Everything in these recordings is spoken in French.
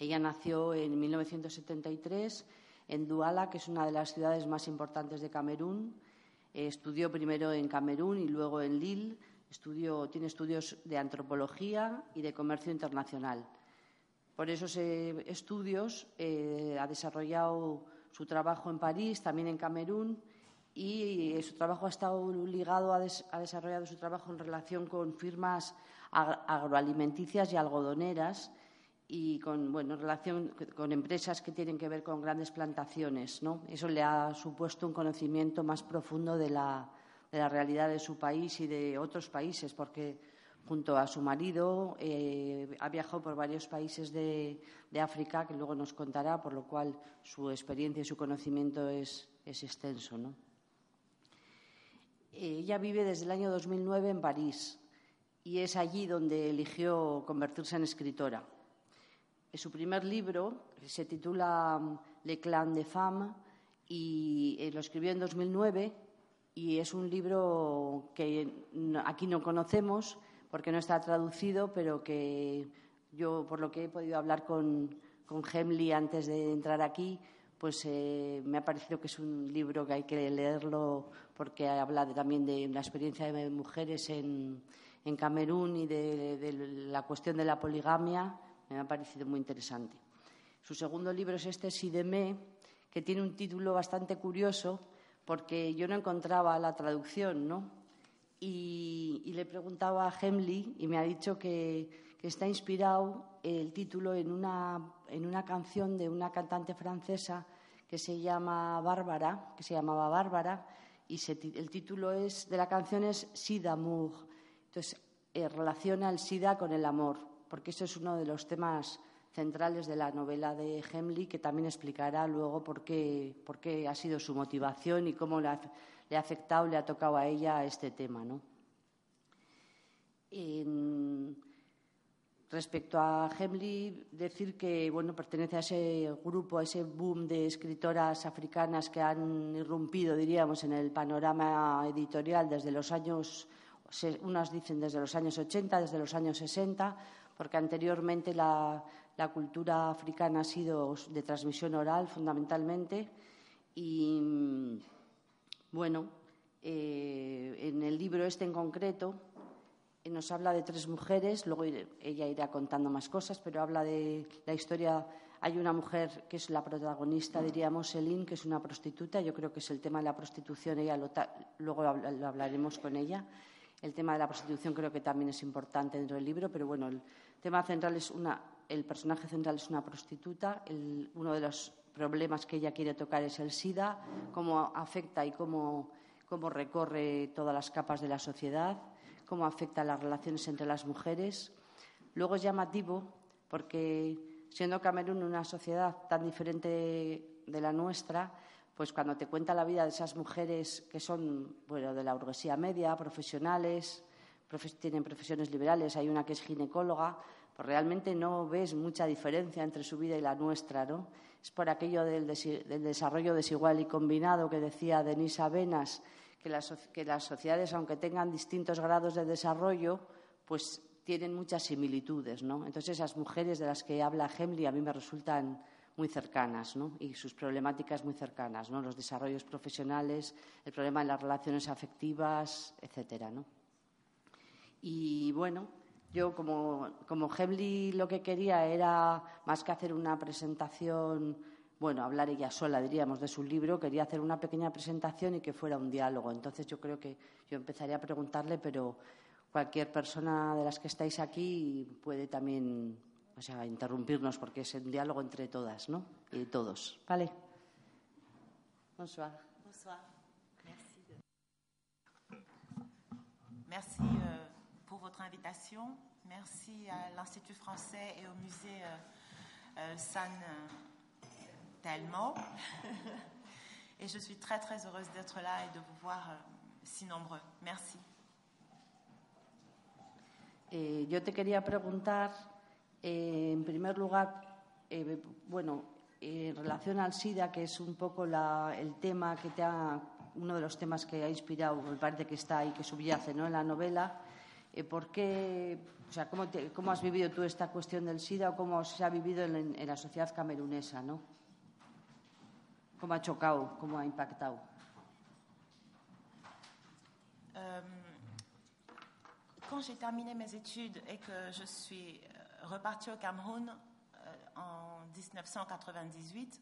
Ella nació en 1973 en Duala, que es una de las ciudades más importantes de Camerún. Eh, estudió primero en Camerún y luego en Lille. tiene estudios de antropología y de comercio internacional. Por esos eh, estudios eh, ha desarrollado su trabajo en París, también en Camerún, y su trabajo ha estado ligado, ha, desarrollado su trabajo en relación con firmas agroalimenticias y algodoneras y con bueno, relación con empresas que tienen que ver con grandes plantaciones. ¿no? Eso le ha supuesto un conocimiento más profundo de la, realidad de su país y de otros países, porque junto a su marido eh, ha viajado por varios países de, África, que luego nos contará, por lo cual su experiencia y su conocimiento es, extenso. Ella vive desde el año 2009 en París y es allí donde eligió convertirse en escritora. Su primer libro se titula mm, Le Clan de Femme y eh, lo escribió en 2009 y es un libro que aquí no conocemos porque no está traducido, pero que yo, por lo que he podido hablar con, con Hemley antes de entrar aquí, pues eh, me ha parecido que es un libro que hay que leerlo porque habla también de la experiencia de mujeres en, Camerún y de, la cuestión de la poligamia me ha parecido muy interesante. Su segundo libro es este, Sidemé, que tiene un título bastante curioso porque yo no encontraba la traducción, ¿no? Y, le preguntaba a Hemley y me ha dicho que, está inspirado el título en una, en una canción de una cantante francesa que se llama Bárbara, que se llamaba Bárbara, y el título es, de la canción es Sida. Entonces, eh, relaciona el SIDA con el amor porque eso es uno de los temas centrales de la novela de Hemley, que también explicará luego por qué, ha sido su motivación y cómo le ha, le ha, afectado, le ha tocado a ella este tema. ¿no? respecto a Hemley, decir que bueno, pertenece a ese grupo, a ese boom de escritoras africanas que han irrumpido, diríamos, en el panorama editorial desde los años, unas dicen desde los años 80, desde los años 60 porque anteriormente la, cultura africana ha sido de transmisión oral fundamentalmente y bueno, eh, en el libro este en concreto eh, nos habla de tres mujeres, luego ella irá contando más cosas, pero habla de la historia. Hay una mujer que es la protagonista, diríamos, Celine, que es una prostituta. Yo creo que es el tema de la prostitución, ella luego lo hablaremos con ella. El tema de la prostitución creo que también es importante dentro del libro, pero bueno, tema central es una, el personaje central es una prostituta. uno de los problemas que ella quiere tocar es el SIDA, cómo afecta y cómo, cómo recorre todas las capas de la sociedad, cómo afecta las relaciones entre las mujeres. Luego es llamativo porque, siendo Camerún una sociedad tan diferente de la nuestra, pues cuando te cuenta la vida de esas mujeres que son, bueno, de la burguesía media, profesionales, tienen profesiones liberales, hay una que es ginecóloga, pues realmente no ves mucha diferencia entre su vida y la nuestra, ¿no? Es por aquello del, desarrollo desigual y combinado que decía Denise Avenas, que las, que las sociedades, aunque tengan distintos grados de desarrollo, pues tienen muchas similitudes, ¿no? Entonces esas mujeres de las que habla Hemley a mí me resultan muy cercanas ¿no? y sus problemáticas muy cercanas, ¿no? los desarrollos profesionales, el problema de las relaciones afectivas, etcétera. ¿no? Y bueno, yo como, como Hemley lo que quería era, más que hacer una presentación, bueno, hablar ella sola, diríamos, de su libro, quería hacer una pequeña presentación y que fuera un diálogo. Entonces yo creo que yo empezaría a preguntarle, pero cualquier persona de las que estáis aquí puede también o sea, interrumpirnos porque es un diálogo entre todas, ¿no? Y todos. Vale. Bonsoir. Bonsoir. Merci. Merci euh, pour votre invitation. Merci à l'Institut français et au musée euh, euh, San Telmo. et je suis très très heureuse d'être là et de vous voir si nombreux. Merci. Et yo te quería preguntar Eh, en primer lugar, eh, bueno, en relación al SIDA, que es un poco el tema que te ha, uno de los temas que ha inspirado, me parece que está ahí, que subyace ¿no? en la novela, Eh, ¿Por qué, o sea, cómo, cómo, has vivido tú esta cuestión del SIDA o cómo se ha vivido en, en la sociedad camerunesa, ¿no? ¿Cómo ha chocado, cómo ha impactado? Euh, quand j'ai terminé mes études et que je suis euh, repartie au Cameroun euh, en 1998,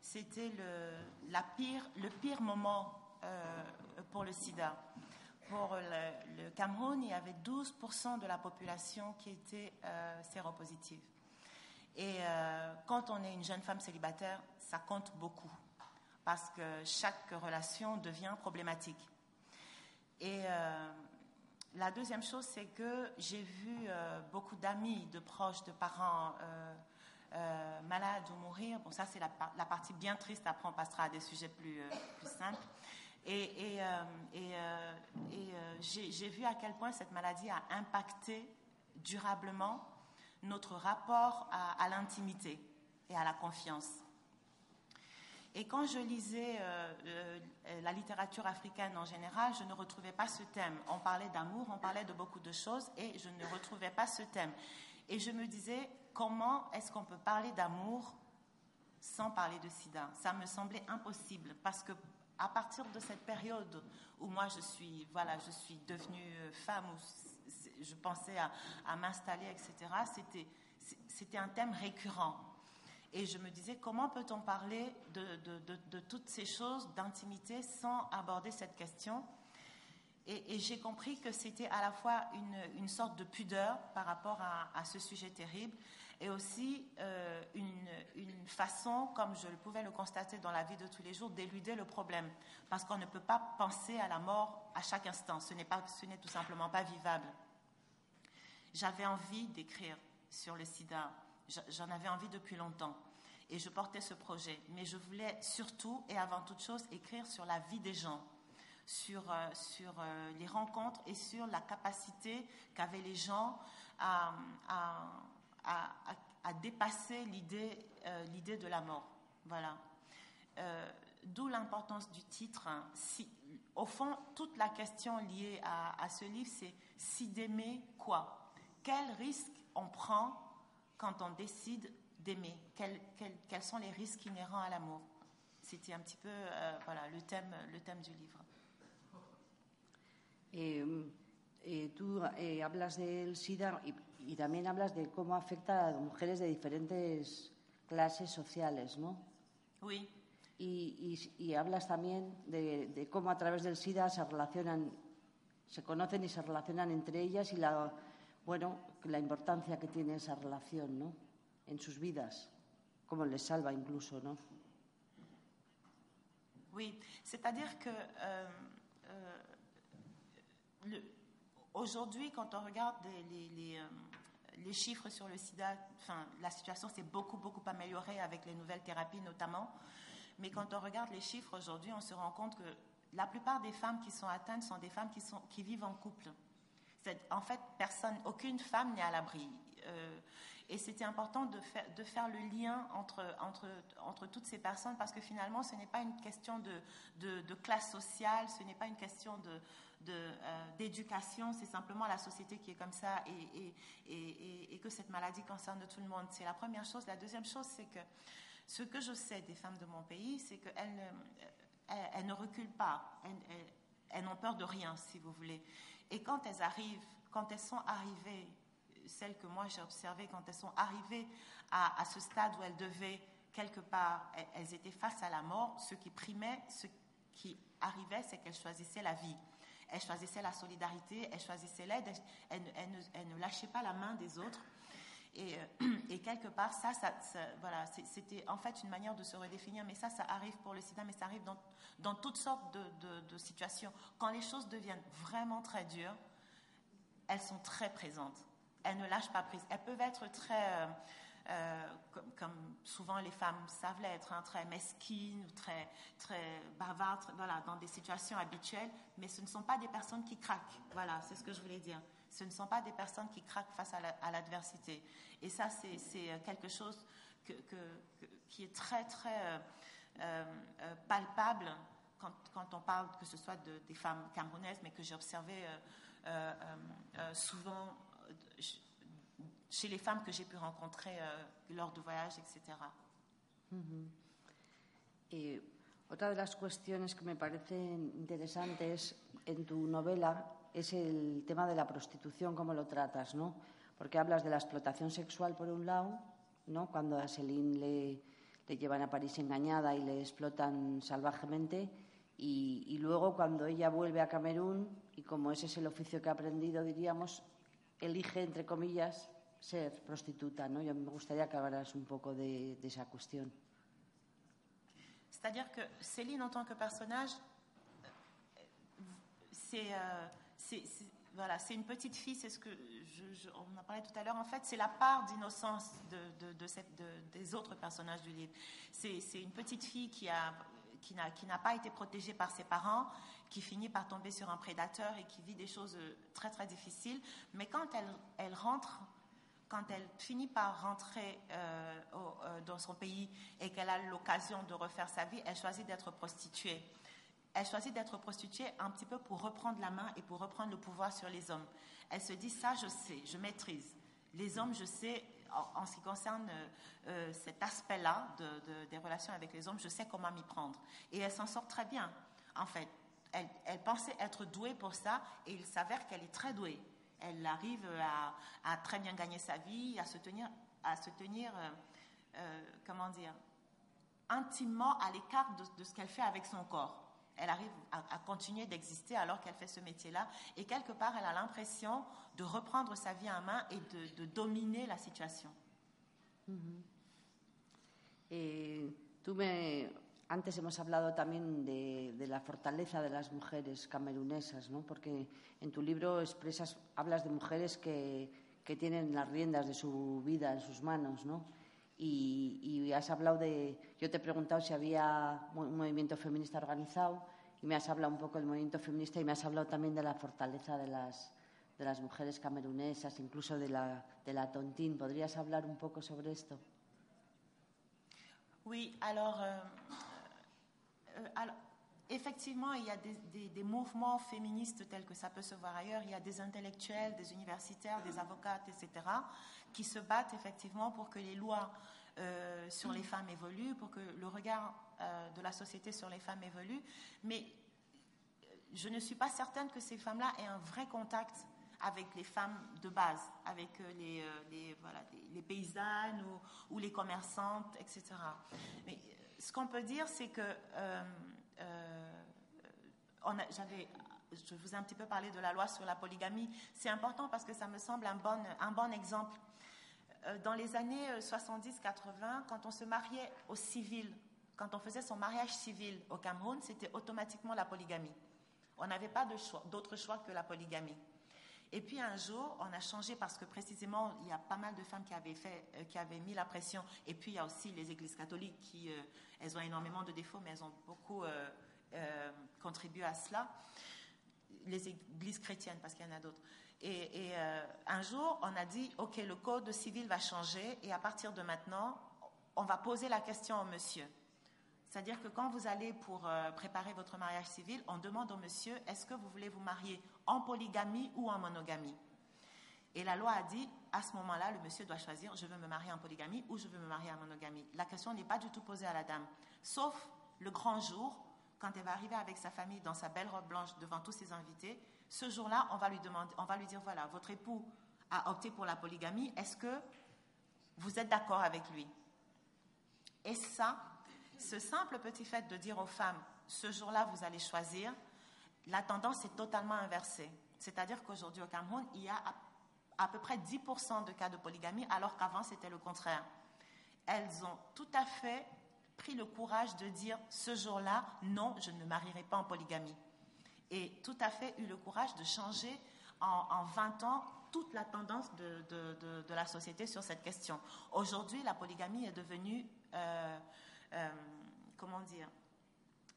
c'était le, la pire, le pire moment euh, pour le sida. Pour le, Cameroun, il y avait 12% de la population qui était euh, séropositive. Et euh, quand on est une jeune femme célibataire, ça compte beaucoup parce que chaque relation devient problématique. Et euh, la deuxième chose, c'est que j'ai vu beaucoup d'amis, de proches, de parents malades ou mourir. Bon, ça, c'est la, partie bien triste. Après, on passera à des sujets plus simples. Et, euh, et, et j'ai vu à quel point cette maladie a impacté durablement notre rapport à, l'intimité et à la confiance. Et quand je lisais euh, euh, la littérature africaine en général, je ne retrouvais pas ce thème. On parlait d'amour, on parlait de beaucoup de choses, et je ne retrouvais pas ce thème. Et je me disais, comment est-ce qu'on peut parler d'amour sans parler de sida? Ça me semblait impossible, parce que à partir de cette période où moi je suis, voilà, je suis devenue femme, où je pensais à, m'installer, etc., c'était, un thème récurrent. Et je me disais, comment peut-on parler de, de, toutes ces choses d'intimité sans aborder cette question? Et, j'ai compris que c'était à la fois une, une, sorte de pudeur par rapport à ce sujet terrible et aussi euh, une, façon, comme je pouvais le constater dans la vie de tous les jours, d'éluder le problème. Parce qu'on ne peut pas penser à la mort à chaque instant. Ce n'est tout simplement pas vivable. J'avais envie d'écrire sur le sida J'en avais envie depuis longtemps et je portais ce projet. Mais je voulais surtout et avant toute chose écrire sur la vie des gens, sur, euh, sur euh, les rencontres et sur la capacité qu'avaient les gens à, à, dépasser l'idée euh, l'idée de la mort. Voilà. Euh, D'où l'importance du titre. Hein. Si, au fond, toute la question liée à, ce livre, c'est si d'aimer quoi? Quel risque on prend quand on décide d'aimer? Quels, quels, quels, sont les risques inhérents à l'amour? C'était un petit peu euh, voilà, le, thème, le thème du livre. Eh, eh, tú eh, hablas del SIDA y, y, también hablas de cómo afecta a mujeres de diferentes clases sociales, ¿no? Oui. Y, y, y hablas también de, de, cómo a través del SIDA se relacionan, se conocen y se relacionan entre ellas y la, bueno, la importancia que tiene esa relación, ¿no? En sus vidas, cómo les salva incluso, ¿no? Oui, c'est-à-dire que euh, euh, aujourd'hui, quand on regarde euh, les, chiffres sur le sida, enfin, la situation s'est beaucoup, beaucoup améliorée avec les nouvelles thérapies notamment. Mais quand on regarde les chiffres aujourd'hui, on se rend compte que la plupart des femmes qui sont atteintes sont des femmes qui, vivent en couple. En fait, personne, aucune femme n'est à l'abri. Euh, et c'était important de faire, de le lien entre, toutes ces personnes parce que finalement, ce n'est pas une question de, de, de, classe sociale, ce n'est pas une question d'éducation, euh, c'est simplement la société qui est comme ça et, que cette maladie concerne tout le monde. C'est la première chose. La deuxième chose, c'est que ce que je sais des femmes de mon pays, c'est qu'elles elles, elles ne reculent pas, elles, n'ont peur de rien, si vous voulez. Et quand elles arrivent, quand elles sont arrivées, celles que moi j'ai observées, quand elles sont arrivées à, ce stade où elles devaient, quelque part, elles, étaient face à la mort, ce qui primait, ce qui arrivait, c'est qu'elles choisissaient la vie. Elles choisissaient la solidarité, elles choisissaient l'aide, elles, ne, lâchaient pas la main des autres. Et, euh, quelque part, ça, c'était en fait une manière de se redéfinir. Mais ça, ça arrive pour le sida, mais ça arrive dans, toutes sortes de, de, de, situations. Quand les choses deviennent vraiment très dures, elles sont très présentes. Elles ne lâchent pas prise. Elles peuvent être très, euh, euh, comme, souvent les femmes savent l'être, hein, très mesquines, très, très bavardes, voilà, dans des situations habituelles. Mais ce ne sont pas des personnes qui craquent. Voilà, c'est ce que je voulais dire. Ce ne sont pas des personnes qui craquent face à l'adversité. La, et ça, c'est quelque chose qui est très, très euh, euh, palpable quand, on parle que ce soit de, des femmes camerounaises, mais que j'ai observé euh, souvent chez les femmes que j'ai pu rencontrer lors de voyages, etc. Otra de las cuestiones que me parecen interesantes en tu novela es el tema de la prostitución, cómo lo tratas, ¿no? Porque hablas de la explotación sexual por un lado, ¿no? Cuando a Celine le, le llevan a París engañada y le explotan salvajemente, y, y, luego cuando ella vuelve a Camerún, y como ese es el oficio que ha aprendido, diríamos, elige, entre comillas, ser prostituta, me gustaría que un de. C'est-à-dire que Céline, en tant que personnage, c'est euh, voilà, une petite fille, c'est ce que je, on en parlait tout à l'heure. En fait, c'est la part d'innocence de, de, des autres personnages du livre. C'est une petite fille qui qui n'a pas été protégée par ses parents, qui finit par tomber sur un prédateur et qui vit des choses très très difficiles. Mais quand elle rentre quand elle finit par rentrer euh, euh, dans son pays et qu'elle a l'occasion de refaire sa vie, elle choisit d'être prostituée. Elle choisit d'être prostituée un petit peu pour reprendre la main et pour reprendre le pouvoir sur les hommes. Elle se dit ça, je sais, je maîtrise. Les hommes, je sais, en, ce qui concerne euh, cet aspect-là des relations avec les hommes, je sais comment m'y prendre. Et elle s'en sort très bien, en fait. elle pensait être douée pour ça et il s'avère qu'elle est très douée elle arrive à, très bien gagner sa vie, à se tenir, à se tenir euh, euh, comment dire, intimement à l'écart de, ce qu'elle fait avec son corps. Elle arrive à, continuer d'exister alors qu'elle fait ce métier-là. Et quelque part, elle a l'impression de reprendre sa vie en main et de, dominer la situation. Et tu me, Antes hemos hablado también de, la fortaleza de las mujeres camerunesas, ¿no? porque en tu libro expresas, hablas de mujeres que, tienen las riendas de su vida en sus manos, ¿no? Y, has hablado de, yo te he preguntado si había un movimiento feminista organizado y me has hablado un poco del movimiento feminista y me has hablado también de la fortaleza de las, de las mujeres camerunesas, incluso de la, de la tontín. ¿Podrías hablar un poco sobre esto? Oui, alors euh, Euh, alors, effectivement, il y a des, mouvements féministes tels que ça peut se voir ailleurs. Il y a des intellectuels, des universitaires, des avocates, etc., qui se battent effectivement pour que les lois euh, sur les femmes évoluent, pour que le regard euh, de la société sur les femmes évolue. Mais je ne suis pas certaine que ces femmes-là aient un vrai contact avec les femmes de base, avec les, paysannes ou, ou, les commerçantes, etc. Mais ce qu'on peut dire, c'est que euh, euh, j'avais, je vous ai un petit peu parlé de la loi sur la polygamie. C'est important parce que ça me semble un bon, un bon exemple. Euh, dans les années 70-80, quand on se mariait au civil, quand on faisait son mariage civil au Cameroun, c'était automatiquement la polygamie. On n'avait pas d'autre choix, choix que la polygamie. Et puis un jour, on a changé parce que précisément, il y a pas mal de femmes qui avaient, fait, euh, qui avaient mis la pression. Et puis il y a aussi les églises catholiques qui, euh, elles ont énormément de défauts, mais elles ont beaucoup euh, contribué à cela. Les églises chrétiennes, parce qu'il y en a d'autres. Et, et un jour, on a dit, OK, le code civil va changer et à partir de maintenant, on va poser la question au monsieur. C'est-à-dire que quand vous allez pour préparer votre mariage civil, on demande au monsieur, est-ce que vous voulez vous marier en polygamie ou en monogamie. Et la loi a dit, à ce moment-là, le monsieur doit choisir, je veux me marier en polygamie ou je veux me marier en monogamie. La question n'est pas du tout posée à la dame, sauf le grand jour, quand elle va arriver avec sa famille dans sa belle robe blanche devant tous ses invités. Ce jour-là, on va lui demander, on va lui dire, voilà, votre époux a opté pour la polygamie, est-ce que vous êtes d'accord avec lui? Et ça, ce simple petit fait de dire aux femmes, ce jour-là, vous allez choisir, la tendance est totalement inversée. C'est-à-dire qu'aujourd'hui au Cameroun, il y a à, peu près 10% de cas de polygamie, alors qu'avant c'était le contraire. Elles ont tout à fait pris le courage de dire ce jour-là, non, je ne me marierai pas en polygamie. Et tout à fait eu le courage de changer en, 20 ans toute la tendance de, la société sur cette question. Aujourd'hui, la polygamie est devenue, euh, euh, comment dire,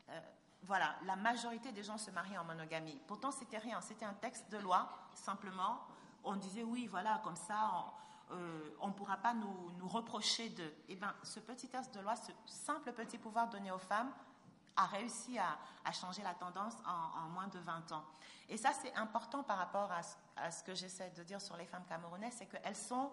euh, voilà, la majorité des gens se marient en monogamie. Pourtant, c'était rien, c'était un texte de loi, simplement. On disait, oui, voilà, comme ça, on ne euh, pourra pas nous, reprocher de. Eh bien, ce petit texte de loi, ce simple petit pouvoir donné aux femmes, a réussi à, changer la tendance en, moins de 20 ans. Et ça, c'est important par rapport à, ce que j'essaie de dire sur les femmes camerounaises, c'est qu'elles sont...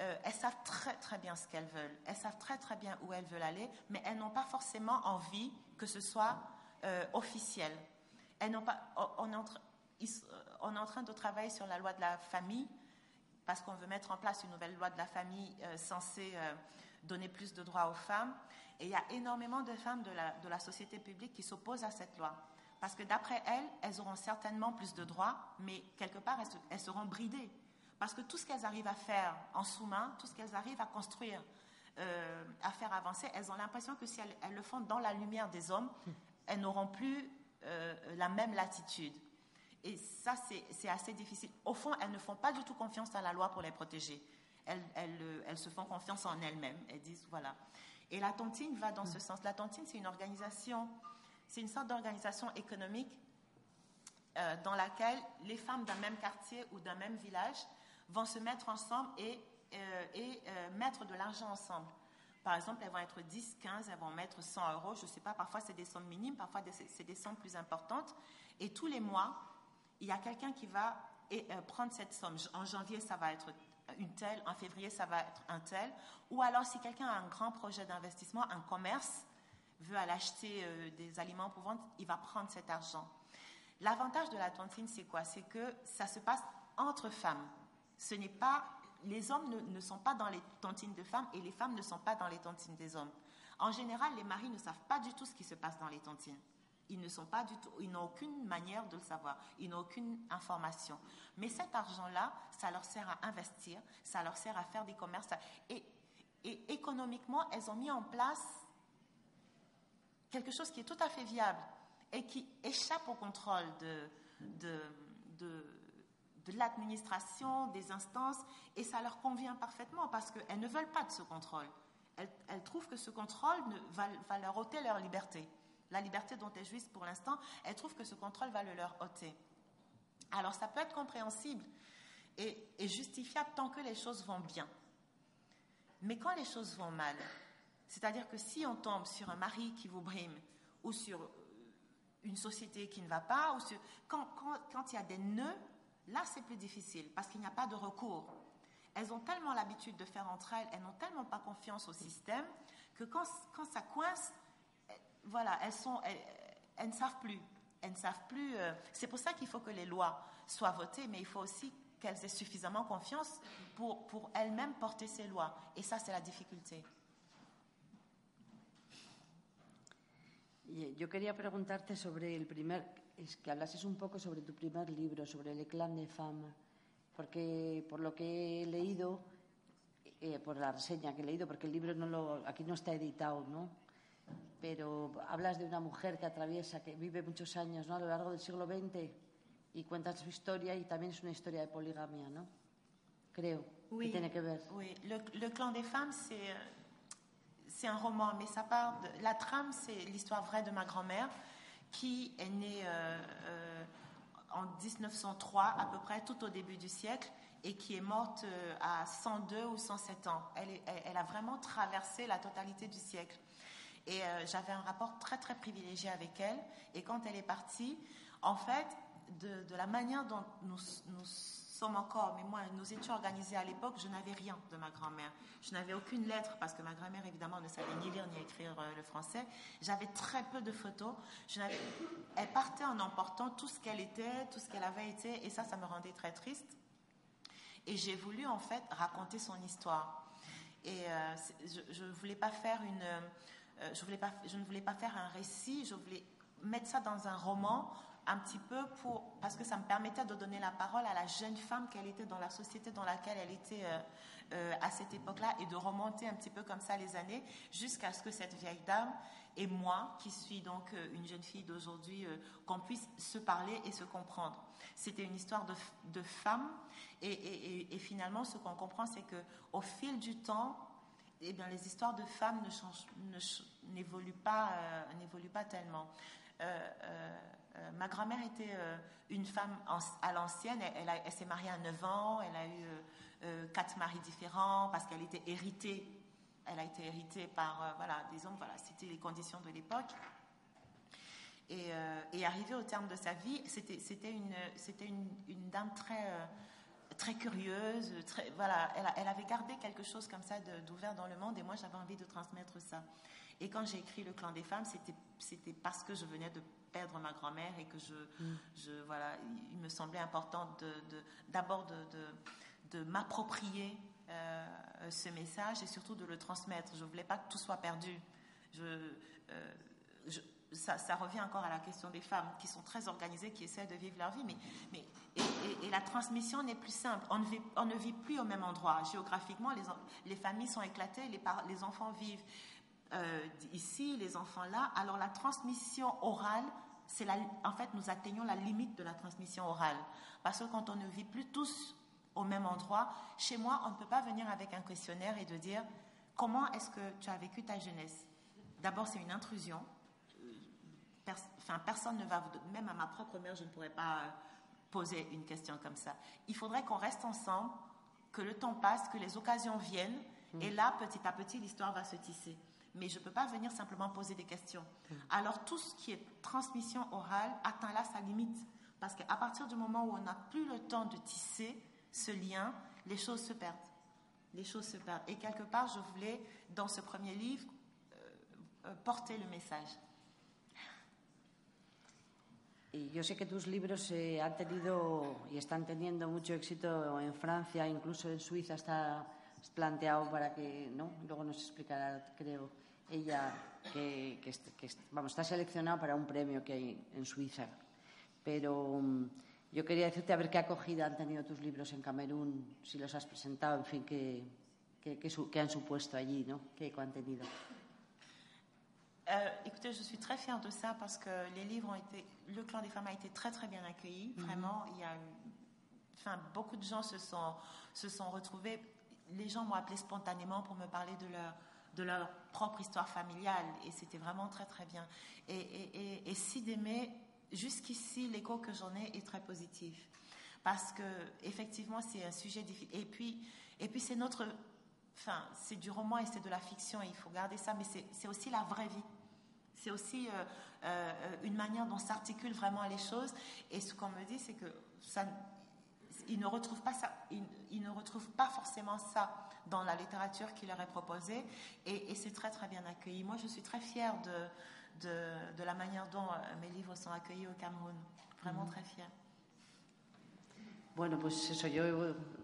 Euh, elles savent très très bien ce qu'elles veulent, elles savent très très bien où elles veulent aller, mais elles n'ont pas forcément envie que ce soit euh, officiel. Elles n'ont pas, on, est en train de travailler sur la loi de la famille parce qu'on veut mettre en place une nouvelle loi de la famille euh, censée donner plus de droits aux femmes. Et il y a énormément de femmes de la, société publique qui s'opposent à cette loi. Parce que d'après elles, elles auront certainement plus de droits, mais quelque part, elles, seront bridées. Parce que tout ce qu'elles arrivent à faire en sous-main, tout ce qu'elles arrivent à construire, euh, à faire avancer, elles ont l'impression que si elles, le font dans la lumière des hommes, elles n'auront plus euh, la même latitude. Et ça, c'est assez difficile. Au fond, elles ne font pas du tout confiance à la loi pour les protéger. Elles, elles, se font confiance en elles-mêmes. Elles disent, voilà. Et la tontine va dans ce sens. La tontine, c'est une organisation, c'est une sorte d'organisation économique euh, dans laquelle les femmes d'un même quartier ou d'un même village vont se mettre ensemble et, euh, et euh, mettre de l'argent ensemble. Par exemple, elles vont être 10, 15, elles vont mettre 100 euros, je ne sais pas, parfois c'est des sommes minimes, parfois c'est des sommes plus importantes. Et tous les mois, il y a quelqu'un qui va prendre cette somme. En janvier, ça va être une telle, en février, ça va être un tel. Ou alors, si quelqu'un a un grand projet d'investissement, un commerce, veut aller acheter euh, des aliments pour vendre, il va prendre cet argent. L'avantage de la tontine, c'est quoi? C'est que ça se passe entre femmes. Ce n'est pas, les hommes ne, sont pas dans les tontines de femmes et les femmes ne sont pas dans les tontines des hommes. En général, les maris ne savent pas du tout ce qui se passe dans les tontines. Ils ne sont pas du tout, ils n'ont aucune manière de le savoir, ils n'ont aucune information. Mais cet argent-là, ça leur sert à investir, ça leur sert à faire des commerces. Et, économiquement, elles ont mis en place quelque chose qui est tout à fait viable et qui échappe au contrôle de, de l'administration, des instances, et ça leur convient parfaitement parce qu'elles ne veulent pas de ce contrôle. Elles, trouvent que ce contrôle va leur ôter leur liberté la liberté dont elles jouissent pour l'instant, elles trouvent que ce contrôle va le leur ôter. Alors ça peut être compréhensible et, justifiable tant que les choses vont bien. Mais quand les choses vont mal, c'est-à-dire que si on tombe sur un mari qui vous brime ou sur une société qui ne va pas, ou quand, il y a des nœuds, là c'est plus difficile parce qu'il n'y a pas de recours. Elles ont tellement l'habitude de faire entre elles, elles n'ont tellement pas confiance au système que quand, ça coince, voilà, elles, ne savent plus. Elles ne savent plus. Euh, c'est pour ça qu'il faut que les lois soient votées, mais il faut aussi qu'elles aient suffisamment confiance pour, pour elles-mêmes porter ces lois. Et ça, c'est la difficulté. Yo quería preguntarte sobre el primer, es que hablases un poco sobre tu primer libro, sobre el clan de fama, porque por lo que he leído, eh, por la reseña que he leído, porque el libro no lo, aquí no está editado, ¿no? pero hablas de una mujer que atraviesa, que vive muchos años ¿no? a lo largo del siglo XX y cuentas su historia y también es una historia de poligamia, ¿no? Creo oui, que tiene que ver. Oui, le, le clan des femmes, c'est c'est un roman, mais ça part de, la trame, c'est l'histoire vraie de ma grand-mère qui est née euh, euh, en 1903 à peu près, tout au début du siècle, et qui est morte euh, à 102 ou 107 ans. Elle, a vraiment traversé la totalité du siècle. Et j'avais un rapport très, très privilégié avec elle. Et quand elle est partie, en fait, de, la manière dont nous, sommes encore, mais moi, nous étions organisés à l'époque, je n'avais rien de ma grand-mère. Je n'avais aucune lettre parce que ma grand-mère, évidemment, ne savait ni lire ni écrire euh, le français. J'avais très peu de photos. Elle partait en emportant tout ce qu'elle était, tout ce qu'elle avait été, et ça, ça me rendait très triste. Et j'ai voulu, en fait, raconter son histoire. Et euh, euh, je ne voulais pas faire un récit, je voulais mettre ça dans un roman un petit peu pour parce que ça me permettait de donner la parole à la jeune femme qu'elle était dans la société dans laquelle elle était euh, euh, à cette époque-là et de remonter un petit peu comme ça les années jusqu'à ce que cette vieille dame et moi, qui suis donc une jeune fille d'aujourd'hui, qu'on puisse se parler et se comprendre. C'était une histoire de, de femmes et, et, et finalement, ce qu'on comprend, c'est que au fil du temps, eh bien, les histoires de femmes n'évoluent pas, euh, pas tellement. Euh, euh, ma grand-mère était une femme à l'ancienne. Elle, s'est mariée à 9 ans. Elle a eu quatre maris différents parce qu'elle était héritée. Elle a été héritée par voilà, des hommes. Voilà, c'était les conditions de l'époque. Et, euh, et arrivé au terme de sa vie, c'était une, dame très, euh, curieuse, voilà, elle, avait gardé quelque chose comme ça d'ouvert dans le monde et moi j'avais envie de transmettre ça. Et quand j'ai écrit Le clan des femmes, c'était parce que je venais de perdre ma grand-mère et que je, mm. je, voilà, il me semblait important d'abord de, de, de, m'approprier euh, ce message et surtout de le transmettre. Je ne voulais pas que tout soit perdu. Je, je, ça, revient encore à la question des femmes qui sont très organisées, qui essaient de vivre leur vie, mais, mais et, la transmission n'est plus simple. On ne, vit, on ne, vit, plus au même endroit. Géographiquement, les, les familles sont éclatées, les, les enfants vivent euh, ici, les enfants là. Alors la transmission orale, c'est en fait, nous atteignons la limite de la transmission orale. Parce que quand on ne vit plus tous au même endroit, chez moi, on ne peut pas venir avec un questionnaire et de dire comment est-ce que tu as vécu ta jeunesse? D'abord, c'est une intrusion enfin, personne ne va vous, même à ma propre mère, je ne pourrais pas euh, poser une question comme ça. Il faudrait qu'on reste ensemble, que le temps passe, que les occasions viennent, mm. et là, petit à petit, l'histoire va se tisser. Mais je ne peux pas venir simplement poser des questions. Mm. Alors, tout ce qui est transmission orale atteint là sa limite. Parce qu'à partir du moment où on n'a plus le temps de tisser ce lien, les choses se perdent. Les choses se perdent. Et quelque part, je voulais, dans ce premier livre, euh, euh, porter le message. Y yo sé que tus libros eh, han tenido y están teniendo mucho éxito en Francia, incluso en Suiza está planteado para que, ¿no? Luego nos explicará, creo, ella que, vamos, está seleccionado para un premio que hay en Suiza. Pero mm, yo quería decirte a ver qué acogida han tenido tus libros en Camerún, si los has presentado, en fin, qué, qué, han supuesto allí, ¿no? ¿Qué han tenido? Euh, écoutez, je suis très fière de ça parce que les livres ont été, le clan des femmes a été très très bien accueilli. Mhm. Vraiment, il y a, enfin, beaucoup de gens se sont se sont retrouvés. Les gens m'ont appelé spontanément pour me parler de leur de leur propre histoire familiale et c'était vraiment très très bien. Et, et, et, si d'aimer, jusqu'ici, l'écho que j'en ai est très positif parce que effectivement, c'est un sujet difficile. Et puis, et puis c'est notre Enfin, c'est du roman et c'est de la fiction, il faut garder ça, mais c'est aussi la vraie vie. C'est aussi euh, euh, une manière dont s'articulent vraiment les choses. Et ce qu'on me dit, c'est que ça, ils ne retrouvent pas ça, ils, ne retrouvent pas forcément ça dans la littérature qui leur est proposée. Et, c'est très très bien accueilli. Moi, je suis très fière de, de, la manière dont euh, mes livres sont accueillis au Cameroun. Vraiment mm-hmm. très fière. Bueno, pues eso, yo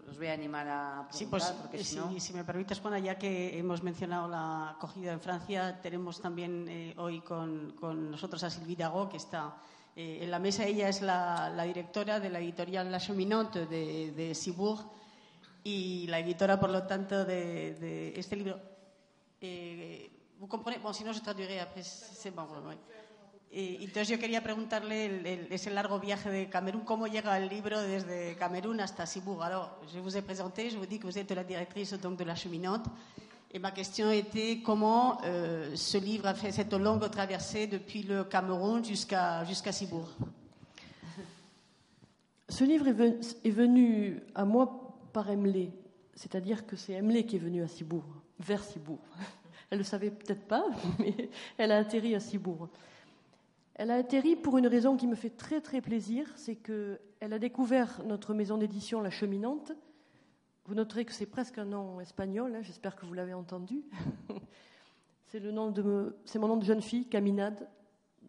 os voy a animar a preguntar, sí, pues, porque si, no... si, me permites, Juana, ya que hemos mencionado la acogida en Francia, tenemos también eh, hoy con, con, nosotros a Sylvie Dago, que está eh, en la mesa. Ella es la, la, directora de la editorial La Cheminote de, de Cibourg y la editora, por lo tanto, de, de este libro. Eh, ¿Vous comprenez? Bon, sinon je traduirai après, c'est bon. Ouais. Y entonces yo quería preguntarle el, ese largo viaje de Camerún, cómo llega el libro desde Camerún hasta Cibourg. Alors, je vous ai présenté, je vous dis que vous êtes la directrice donc, de la cheminante. Et ma question était comment euh, ce livre a fait cette longue traversée depuis le Cameroun jusqu'à jusqu'à Cibourg. Ce livre est venu, à moi par Emlé, c'est-à-dire que c'est Emlé qui est venu à Cibourg, vers Cibourg. Elle ne le savait peut-être pas, mais elle a atterri à Cibourg. Elle a atterri pour une raison qui me fait très très plaisir, c'est qu'elle a découvert notre maison d'édition La Cheminante. Vous noterez que c'est presque un nom espagnol, hein, j'espère que vous l'avez entendu. c'est mon nom de jeune fille, Caminade,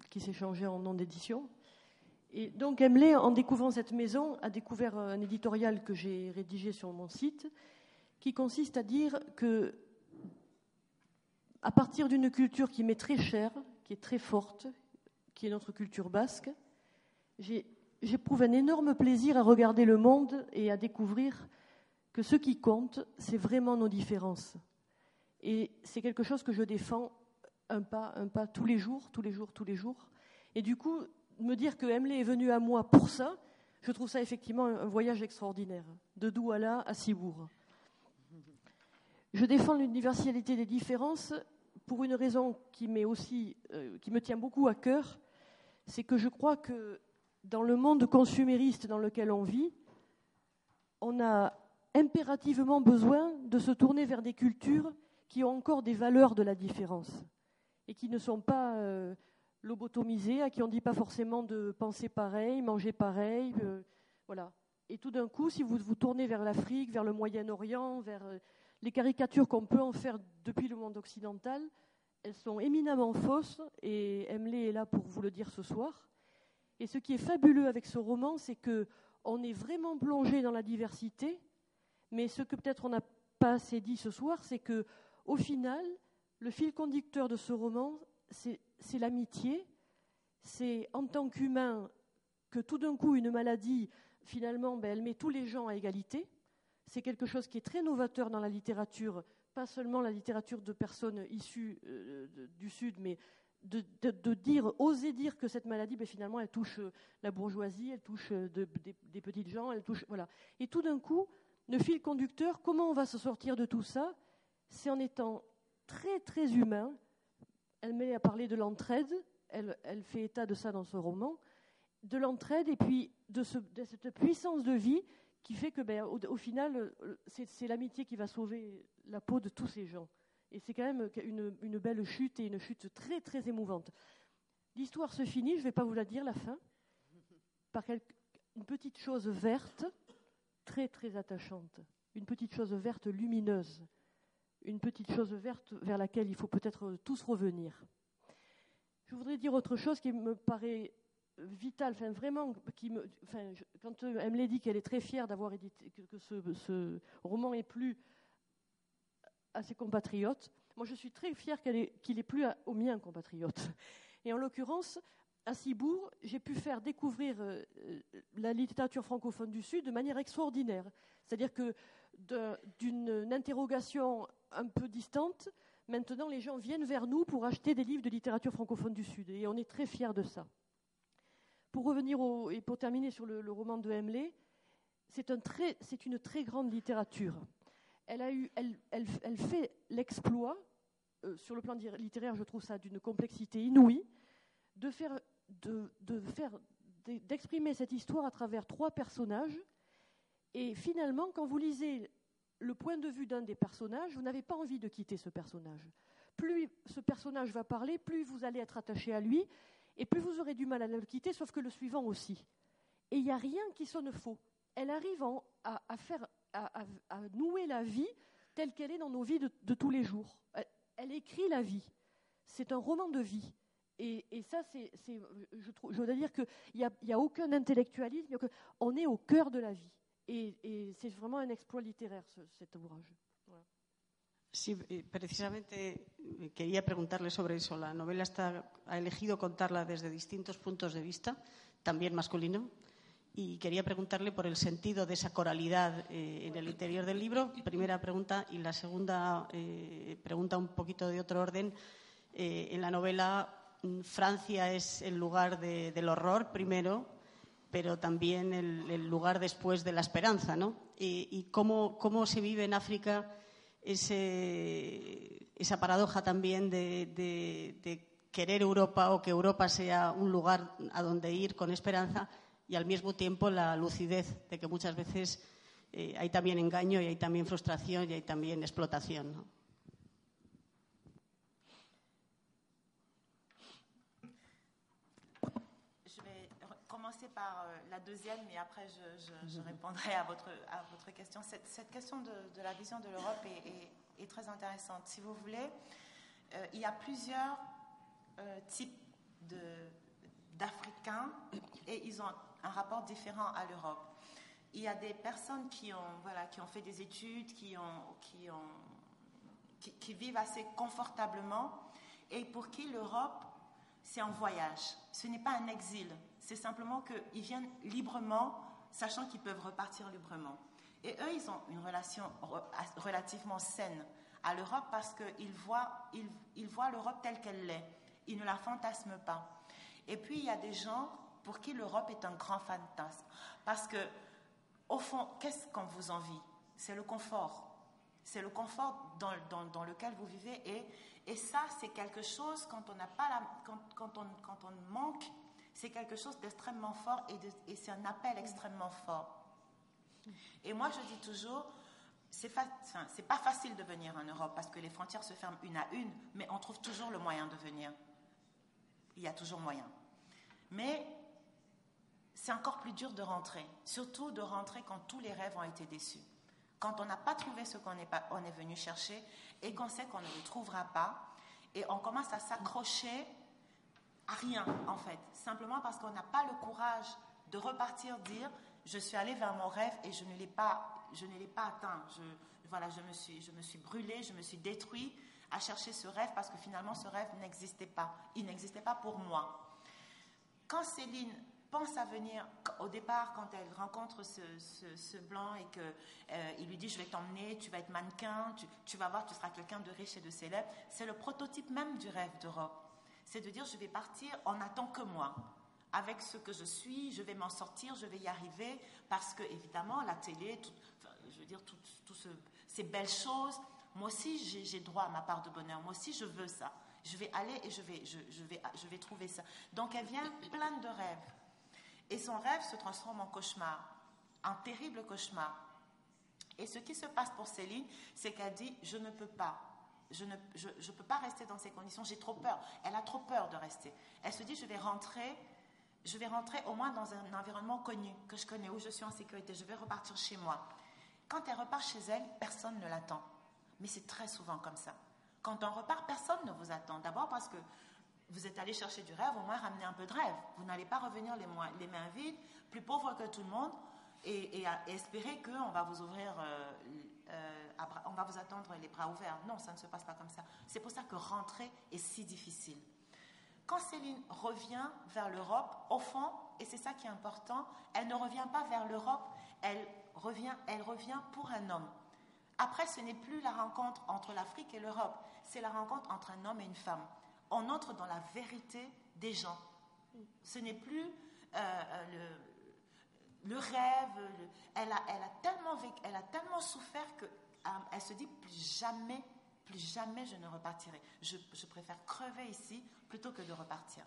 qui s'est changé en nom d'édition. Et donc Emily, en découvrant cette maison, a découvert un éditorial que j'ai rédigé sur mon site, qui consiste à dire que, à partir d'une culture qui m'est très chère, qui est très forte, qui est notre culture basque, j'éprouve un énorme plaisir à regarder le monde et à découvrir que ce qui compte, c'est vraiment nos différences. Et c'est quelque chose que je défends un pas, un pas tous les jours, tous les jours, tous les jours. Et du coup, me dire que Emily est venu à moi pour ça, je trouve ça effectivement un voyage extraordinaire, de Douala à Cibourg. Je défends l'universalité des différences pour une raison qui, aussi, euh, qui me tient beaucoup à cœur, c'est que je crois que dans le monde consumériste dans lequel on vit, on a impérativement besoin de se tourner vers des cultures qui ont encore des valeurs de la différence et qui ne sont pas euh, lobotomisés, à qui on ne dit pas forcément de penser pareil, manger pareil. Euh, voilà. Et tout d'un coup, si vous vous tournez vers l'Afrique, vers le Moyen-Orient, vers euh, les caricatures qu'on peut en faire depuis le monde occidental, elles sont éminemment fausses, et Emily est là pour vous le dire ce soir. Et ce qui est fabuleux avec ce roman, c'est que on est vraiment plongé dans la diversité, mais ce que peut-être on n'a pas assez dit ce soir, c'est que au final, le fil conducteur de ce roman, c'est l'amitié. C'est en tant qu'humain que tout d'un coup, une maladie, finalement, ben, elle met tous les gens à égalité. C'est quelque chose qui est très novateur dans la littérature, pas seulement la littérature de personnes issues euh, du Sud, mais de, dire, oser dire que cette maladie, ben, finalement, elle touche euh, la bourgeoisie, elle touche euh, des, petites gens, elle touche, voilà. Et tout d'un coup, le fil conducteur, comment on va se sortir de tout ça? C'est en étant très très humain. Elle met à parler de l'entraide. Elle, fait état de ça dans ce roman, de l'entraide et puis de, cette puissance de vie qui fait que, ben, au, final, c'est l'amitié qui va sauver la peau de tous ces gens. Et c'est quand même une, belle chute et une chute très très émouvante. L'histoire se finit, je ne vais pas vous la dire, la fin, par une petite chose verte, très très attachante, une petite chose verte lumineuse, une petite chose verte vers laquelle il faut peut-être tous revenir. Je voudrais dire autre chose qui me paraît vital, enfin vraiment, qui me, quand Emily dit qu'elle est très fière d'avoir édité, que, ce, roman est plus à ses compatriotes, moi je suis très fière qu'il est, plus aux miens compatriotes. Et en l'occurrence, à Cibourg, j'ai pu faire découvrir euh, la littérature francophone du Sud de manière extraordinaire. C'est-à-dire que d'une interrogation un peu distante, maintenant les gens viennent vers nous pour acheter des livres de littérature francophone du Sud. Et on est très fiers de ça. Pour revenir et pour terminer sur le, roman de Hemley, c'est un une très grande littérature. Elle, fait l'exploit, euh, sur le plan littéraire, je trouve ça d'une complexité inouïe, de faire, d'exprimer cette histoire à travers trois personnages. Et finalement, quand vous lisez le point de vue d'un des personnages, vous n'avez pas envie de quitter ce personnage. Plus ce personnage va parler, plus vous allez être attaché à lui, et plus vous aurez du mal à le quitter, sauf que le suivant aussi. Et il n'y a rien qui sonne faux. Elle arrive à, nouer la vie telle qu'elle est dans nos vies de, tous les jours. Elle, écrit la vie. C'est un roman de vie. Et, ça, je, je, dois dire qu'il n'y a, aucun intellectualisme, on est au cœur de la vie. Y, es vraiment un exploit littéraire, este ouvrage. Sí, precisamente eh, quería preguntarle sobre eso. La novela está, ha elegido contarla desde distintos puntos de vista, también masculino, y quería preguntarle por el sentido de esa coralidad eh, en el interior del libro. Primera pregunta. Y la segunda eh, pregunta, un poquito de otro orden. en la novela, mm, Francia es el lugar del horror, primero, pero también el, lugar después de la esperanza, ¿no? Y, cómo, se vive en África esa paradoja también de, querer Europa o que Europa sea un lugar a donde ir con esperanza y al mismo tiempo la lucidez de que muchas veces eh, hay también engaño y hay también frustración y hay también explotación. ¿no? Par euh, la deuxième, mais après je, répondrai à votre, à votre question. Cette, question de, la vision de l'Europe est, très intéressante. Si vous voulez, euh, il y a plusieurs euh, types d'Africains et ils ont un rapport différent à l'Europe. Il y a des personnes qui ont, voilà, qui ont fait des études, qui, ont, qui, ont, qui vivent assez confortablement et pour qui l'Europe, c'est un voyage. Ce n'est pas un exil. C'est simplement qu'ils viennent librement, sachant qu'ils peuvent repartir librement. Et eux, ils ont une relation relativement saine à l'Europe parce qu'ils voient, ils, voient l'Europe telle qu'elle l'est. Ils ne la fantasment pas. Et puis, il y a des gens pour qui l'Europe est un grand fantasme. Parce que, au fond, qu'est-ce qu'on vous envie? C'est le confort. C'est le confort dans, lequel vous vivez. Et, ça, c'est quelque chose, quand on pas quand on manque c'est quelque chose d'extrêmement fort et, c'est un appel extrêmement fort. Et moi, je dis toujours, c'est n'est pas facile de venir en Europe parce que les frontières se ferment une à une, mais on trouve toujours le moyen de venir. Il y a toujours moyen. Mais c'est encore plus dur de rentrer, surtout de rentrer quand tous les rêves ont été déçus. Quand on n'a pas trouvé ce qu'on on est venu chercher et qu'on sait qu'on ne le trouvera pas, et on commence à s'accrocher à rien en fait, simplement parce qu'on n'a pas le courage de repartir dire je suis allé vers mon rêve et je ne l'ai pas, je ne l'ai pas atteint. Je, voilà, je me suis, je me suis brûlé, je me suis détruit à chercher ce rêve parce que finalement ce rêve n'existait pas. Il n'existait pas pour moi. Quand Céline pense à venir, au départ, quand elle rencontre ce, blanc et qu'il euh, il lui dit Je vais t'emmener, tu vas être mannequin, tu vas voir, tu seras quelqu'un de riche et de célèbre, c'est le prototype même du rêve d'Europe. C'est de dire Je vais partir, on n'attend que moi. Avec ce que je suis, je vais m'en sortir, je vais y arriver, parce que, évidemment, la télé, je veux dire, toutes ces belles choses, moi aussi, j'ai droit à ma part de bonheur. Moi aussi, je veux ça. Je vais aller et je vais, je, vais, je vais trouver ça. Donc, elle vient pleine de rêves. Et son rêve se transforme en cauchemar, un terrible cauchemar. Et ce qui se passe pour Céline, c'est qu'elle dit, je ne peux pas. Je ne je, je peux pas rester dans ces conditions, j'ai trop peur. Elle a trop peur de rester. Elle se dit, je vais rentrer, je vais rentrer au moins dans un environnement connu, que je connais, où je suis en sécurité. Je vais repartir chez moi. Quand elle repart chez elle, personne ne l'attend. Mais c'est très souvent comme ça. Quand on repart, personne ne vous attend. D'abord parce que vous êtes allé chercher du rêve, au moins ramener un peu de rêve. Vous n'allez pas revenir les, mains vides, plus pauvre que tout le monde, et, espérer qu'on va vous ouvrir, euh, euh, on va vous attendre les bras ouverts. Non, ça ne se passe pas comme ça. C'est pour ça que rentrer est si difficile. Quand Céline revient vers l'Europe, au fond, et c'est ça qui est important, elle ne revient pas vers l'Europe, elle revient, elle revient pour un homme. Après, ce n'est plus la rencontre entre l'Afrique et l'Europe, c'est la rencontre entre un homme et une femme. On entre dans la vérité des gens. Ce n'est plus euh, euh, le, rêve. elle, a, elle, tellement elle a tellement souffert qu'elle euh, se dit plus jamais, plus jamais je ne repartirai. Je, préfère crever ici plutôt que de repartir.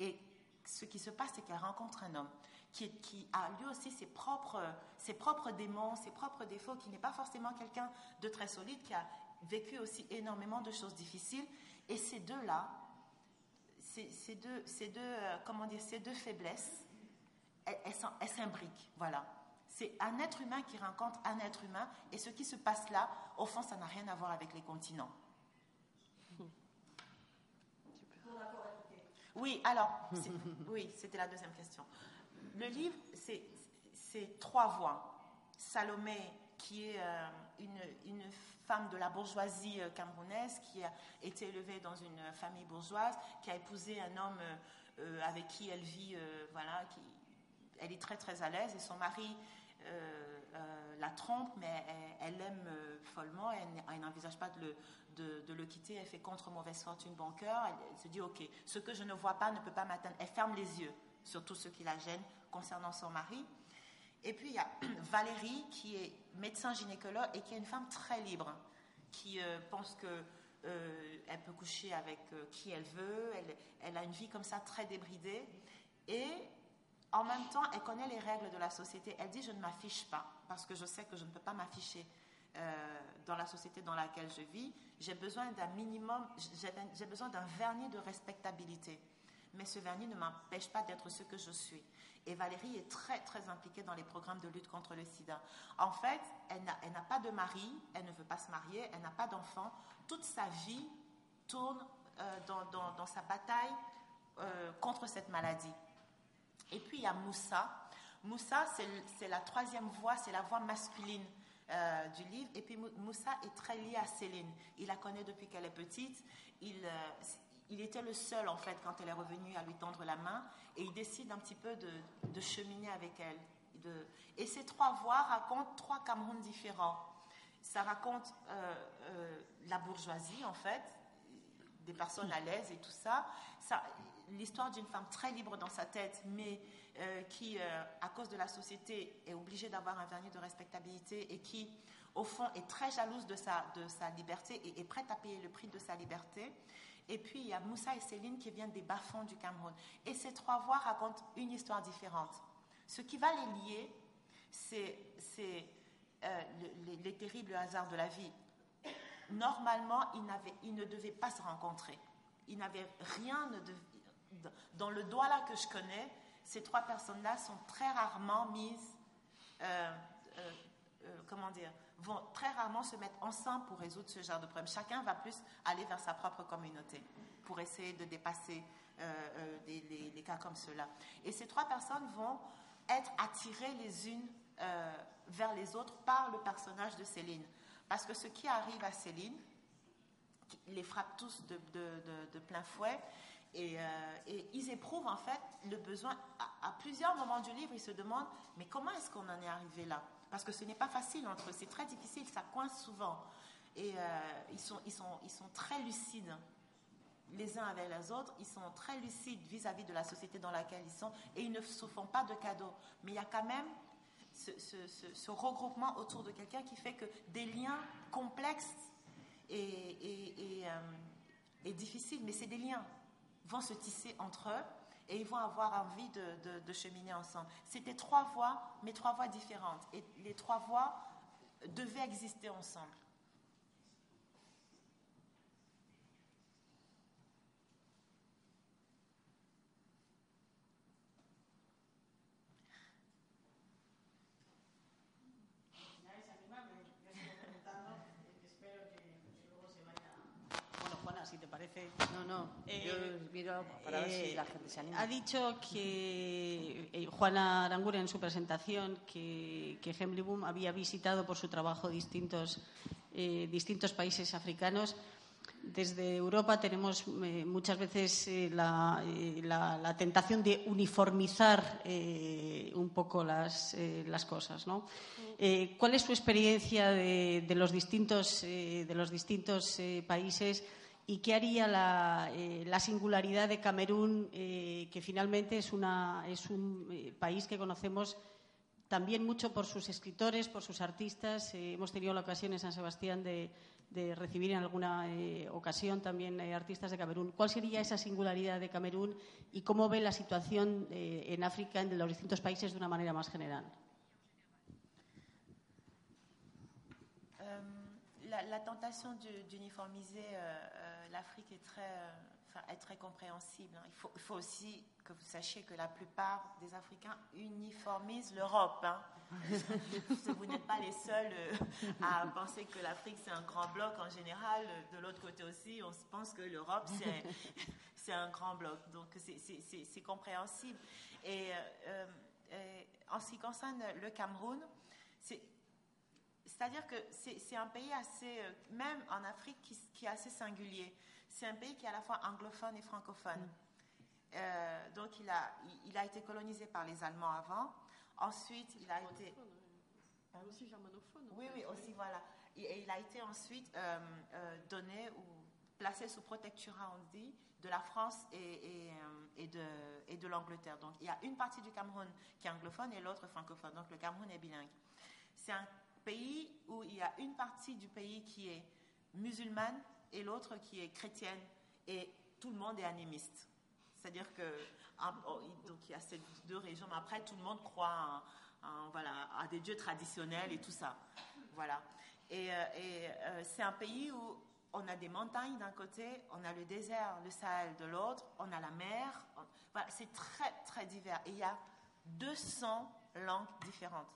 Et ce qui se passe, c'est qu'elle rencontre un homme qui, a lui aussi ses propres, ses propres démons, ses propres défauts, qui n'est pas forcément quelqu'un de très solide, qui a vécu aussi énormément de choses difficiles. Et ces deux-là, ces, deux, ces, deux, euh, comment dire, ces deux faiblesses, elles, elles s'imbriquent. Voilà. C'est un être humain qui rencontre un être humain, et ce qui se passe là, au fond, ça n'a rien à voir avec les continents. Oui, alors, oui, c'était la deuxième question. Le livre, c'est trois voix. Salomé, qui est euh, une, femme de la bourgeoisie euh, camerounaise, qui a été élevée dans une famille bourgeoise, qui a épousé un homme euh, avec qui elle vit, voilà, qui, elle est très très à l'aise, et son mari la trompe, mais elle l'aime follement, elle, n'envisage pas de le, quitter, elle fait contre mauvaise fortune bon cœur, elle, se dit, ok, ce que je ne vois pas ne peut pas m'atteindre, elle ferme les yeux sur tout ce qui la gêne concernant son mari. Et puis il y a Valérie qui est médecin gynécologue et qui est une femme très libre, qui euh, pense que euh, elle peut coucher avec euh, qui elle veut, elle, elle, a une vie comme ça très débridée. Et en même temps elle connaît les règles de la société. Elle dit je ne m'affiche pas parce que je sais que je ne peux pas m'afficher dans la société dans laquelle je vis. J'ai besoin d'un minimum, j'ai besoin d'un vernis de respectabilité. Mais ce vernis ne m'empêche pas d'être ce que je suis. Et Valérie est très, très impliquée dans les programmes de lutte contre le sida. En fait, elle n'a pas de mari, elle ne veut pas se marier, elle n'a pas d'enfant. Toute sa vie tourne euh, dans, sa bataille euh, contre cette maladie. Et puis, il y a Moussa. Moussa, c'est la troisième voix, c'est la voix masculine euh, du livre. Et puis Moussa est très lié à Céline. Il la connaît depuis qu'elle est petite. Il, il était le seul, en fait, quand elle est revenue, à lui tendre la main, et il décide un petit peu de, cheminer avec elle. De... Et ces trois voix racontent trois Camerouns différents. Ça raconte euh, euh, la bourgeoisie, en fait, des personnes à l'aise et tout ça. ça L'histoire d'une femme très libre dans sa tête, mais euh, qui, à cause de la société, est obligée d'avoir un vernis de respectabilité et qui, au fond, est très jalouse de sa, de sa liberté et est prête à payer le prix de sa liberté. Et puis, il y a Moussa et Céline qui viennent des bas-fonds du Cameroun. Et ces trois voix racontent une histoire différente. Ce qui va les lier, c'est euh, les, terribles hasards de la vie. Normalement, ils, ils ne devaient pas se rencontrer. Ils n'avaient rien dans le Douala que je connais, ces trois personnes-là sont très rarement mises, euh, euh, euh, comment dire, vont très rarement se mettre ensemble pour résoudre ce genre de problème. Chacun va plus aller vers sa propre communauté pour essayer de dépasser les, cas comme cela. Et ces trois personnes vont être attirées les unes vers les autres par le personnage de Céline. Parce que ce qui arrive à Céline les frappe tous de plein fouet euh, et, ils éprouvent en fait le besoin, à, plusieurs moments du livre, ils se demandent, mais comment est-ce qu'on en est arrivé là? Parce que ce n'est pas facile entre eux, c'est très difficile, ça coince souvent. Et euh, ils, sont, très lucides les uns avec les autres, ils sont très lucides vis-à-vis de la société dans laquelle ils sont. Et ils ne se font pas de cadeaux. Mais il y a quand même ce, regroupement autour de quelqu'un qui fait que des liens complexes et, et euh, difficiles, mais c'est des liens vont se tisser entre eux et ils vont avoir envie de, cheminer ensemble. C'était trois voies, mais trois voies différentes. Et les trois voies devaient exister ensemble. No. Eh, miro para ver si la gente se anima. Ha dicho que eh, Juana Arangura en su presentación que, que Boom había visitado por su trabajo distintos, eh, distintos países africanos. Desde Europa tenemos muchas veces la, la, tentación de uniformizar un poco las, las cosas. ¿no? ¿Cuál es su experiencia de, de los distintos, de los distintos países? Y qué haría la, eh, singularidad de Camerún, eh, que finalmente es, una, un eh, país que conocemos también mucho por sus escritores, por sus artistas. hemos tenido la ocasión en San Sebastián de, recibir en alguna ocasión también artistas de Camerún. ¿Cuál sería esa singularidad de Camerún y cómo ve la situación en África, en los distintos países, de una manera más general? la, tentation d'uniformiser l'Afrique est très, euh, est très compréhensible. Hein. Il faut, il faut, aussi que vous sachiez que la plupart des Africains uniformisent l'Europe. Hein. vous n'êtes pas les seuls euh, à penser que l'Afrique c'est un grand bloc en général. De l'autre côté aussi, on pense que l'Europe c'est un grand bloc. Donc c'est compréhensible. Et, euh, en ce qui concerne le Cameroun, c'est c'est-à-dire que c'est un pays assez, euh, même en Afrique, qui, est assez singulier. C'est un pays qui est à la fois anglophone et francophone. Mm. Euh, donc il a, il, a été colonisé par les Allemands avant. Ensuite, il a été... Ah, aussi germanophone. Oui, oui, aussi, voilà. Et, il a été ensuite euh, donné ou placé sous protectorat, on dit, de la France et, et, de, et de l'Angleterre. Donc il y a une partie du Cameroun qui est anglophone et l'autre francophone. Donc le Cameroun est bilingue. C'est un pays où il y a une partie du pays qui est musulmane et l'autre qui est chrétienne et tout le monde est animiste. C'est-à-dire que oh, donc il y a ces deux régions, mais après tout le monde croit voilà, à des dieux traditionnels et tout ça. Voilà. Et, euh, euh, c'est un pays où on a des montagnes d'un côté, on a le désert, le Sahel de l'autre, on a la mer. C'est très très divers. Et il y a 200 langues différentes.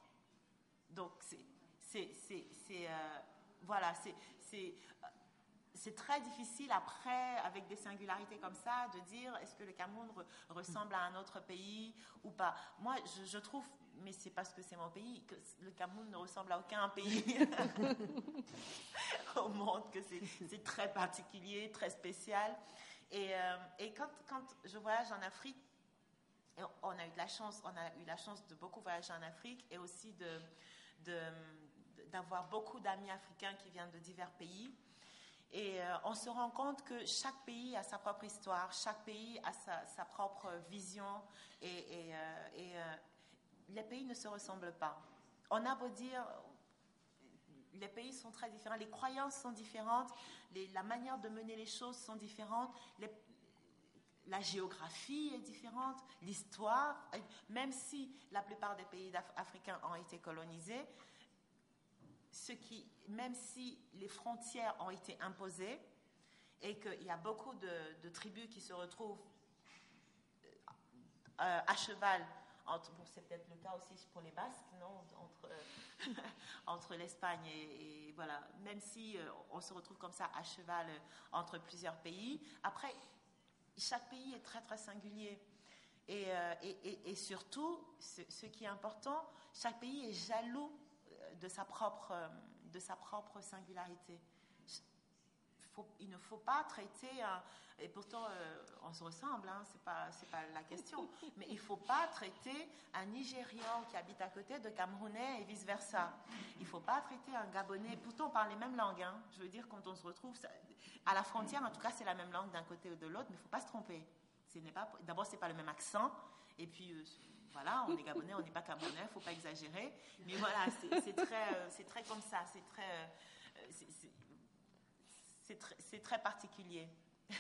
Donc c'est c'est euh, voilà, c'est très difficile après, avec des singularités comme ça, de dire est-ce que le Cameroun ressemble à un autre pays ou pas? Moi, je, trouve, mais c'est parce que c'est mon pays, que le Cameroun ne ressemble à aucun pays au monde, que c'est très particulier, très spécial. Et, euh, et quand, quand, je voyage en Afrique, on a eu de la chance, on a eu la chance de beaucoup voyager en Afrique et aussi de d'avoir beaucoup d'amis africains qui viennent de divers pays. Et euh, on se rend compte que chaque pays a sa propre histoire, chaque pays a sa, propre vision et, euh, euh, les pays ne se ressemblent pas. On a beau dire, les pays sont très différents, les croyances sont différentes, la manière de mener les choses sont différentes, la géographie est différente, l'histoire, même si la plupart des pays africains ont été colonisés, ce qui, même si les frontières ont été imposées et qu'il y a beaucoup de, tribus qui se retrouvent à cheval entre, bon, c'est peut-être le cas aussi pour les Basques, non, entre, entre l'Espagne et, voilà, même si on se retrouve comme ça à cheval entre plusieurs pays. Après, chaque pays est très très singulier. Et, et, et, surtout, ce, qui est important, chaque pays est jaloux de sa propre, de sa propre singularité il ne faut pas traiter, et pourtant euh, on se ressemble, hein, c'est pas, pas la question, mais il ne faut pas traiter un Nigérian qui habite à côté de Camerounais et vice-versa. Il ne faut pas traiter un Gabonais, pourtant on parle les mêmes langues, hein. je veux dire quand on se retrouve à la frontière, en tout cas c'est la même langue d'un côté ou de l'autre, mais il ne faut pas se tromper. D'abord, ce n'est pas le même accent, et puis euh, voilà, on est Gabonais, on n'est pas Camerounais, il ne faut pas exagérer, mais voilà, c'est très, euh, très comme ça, c'est très c'est très particulier.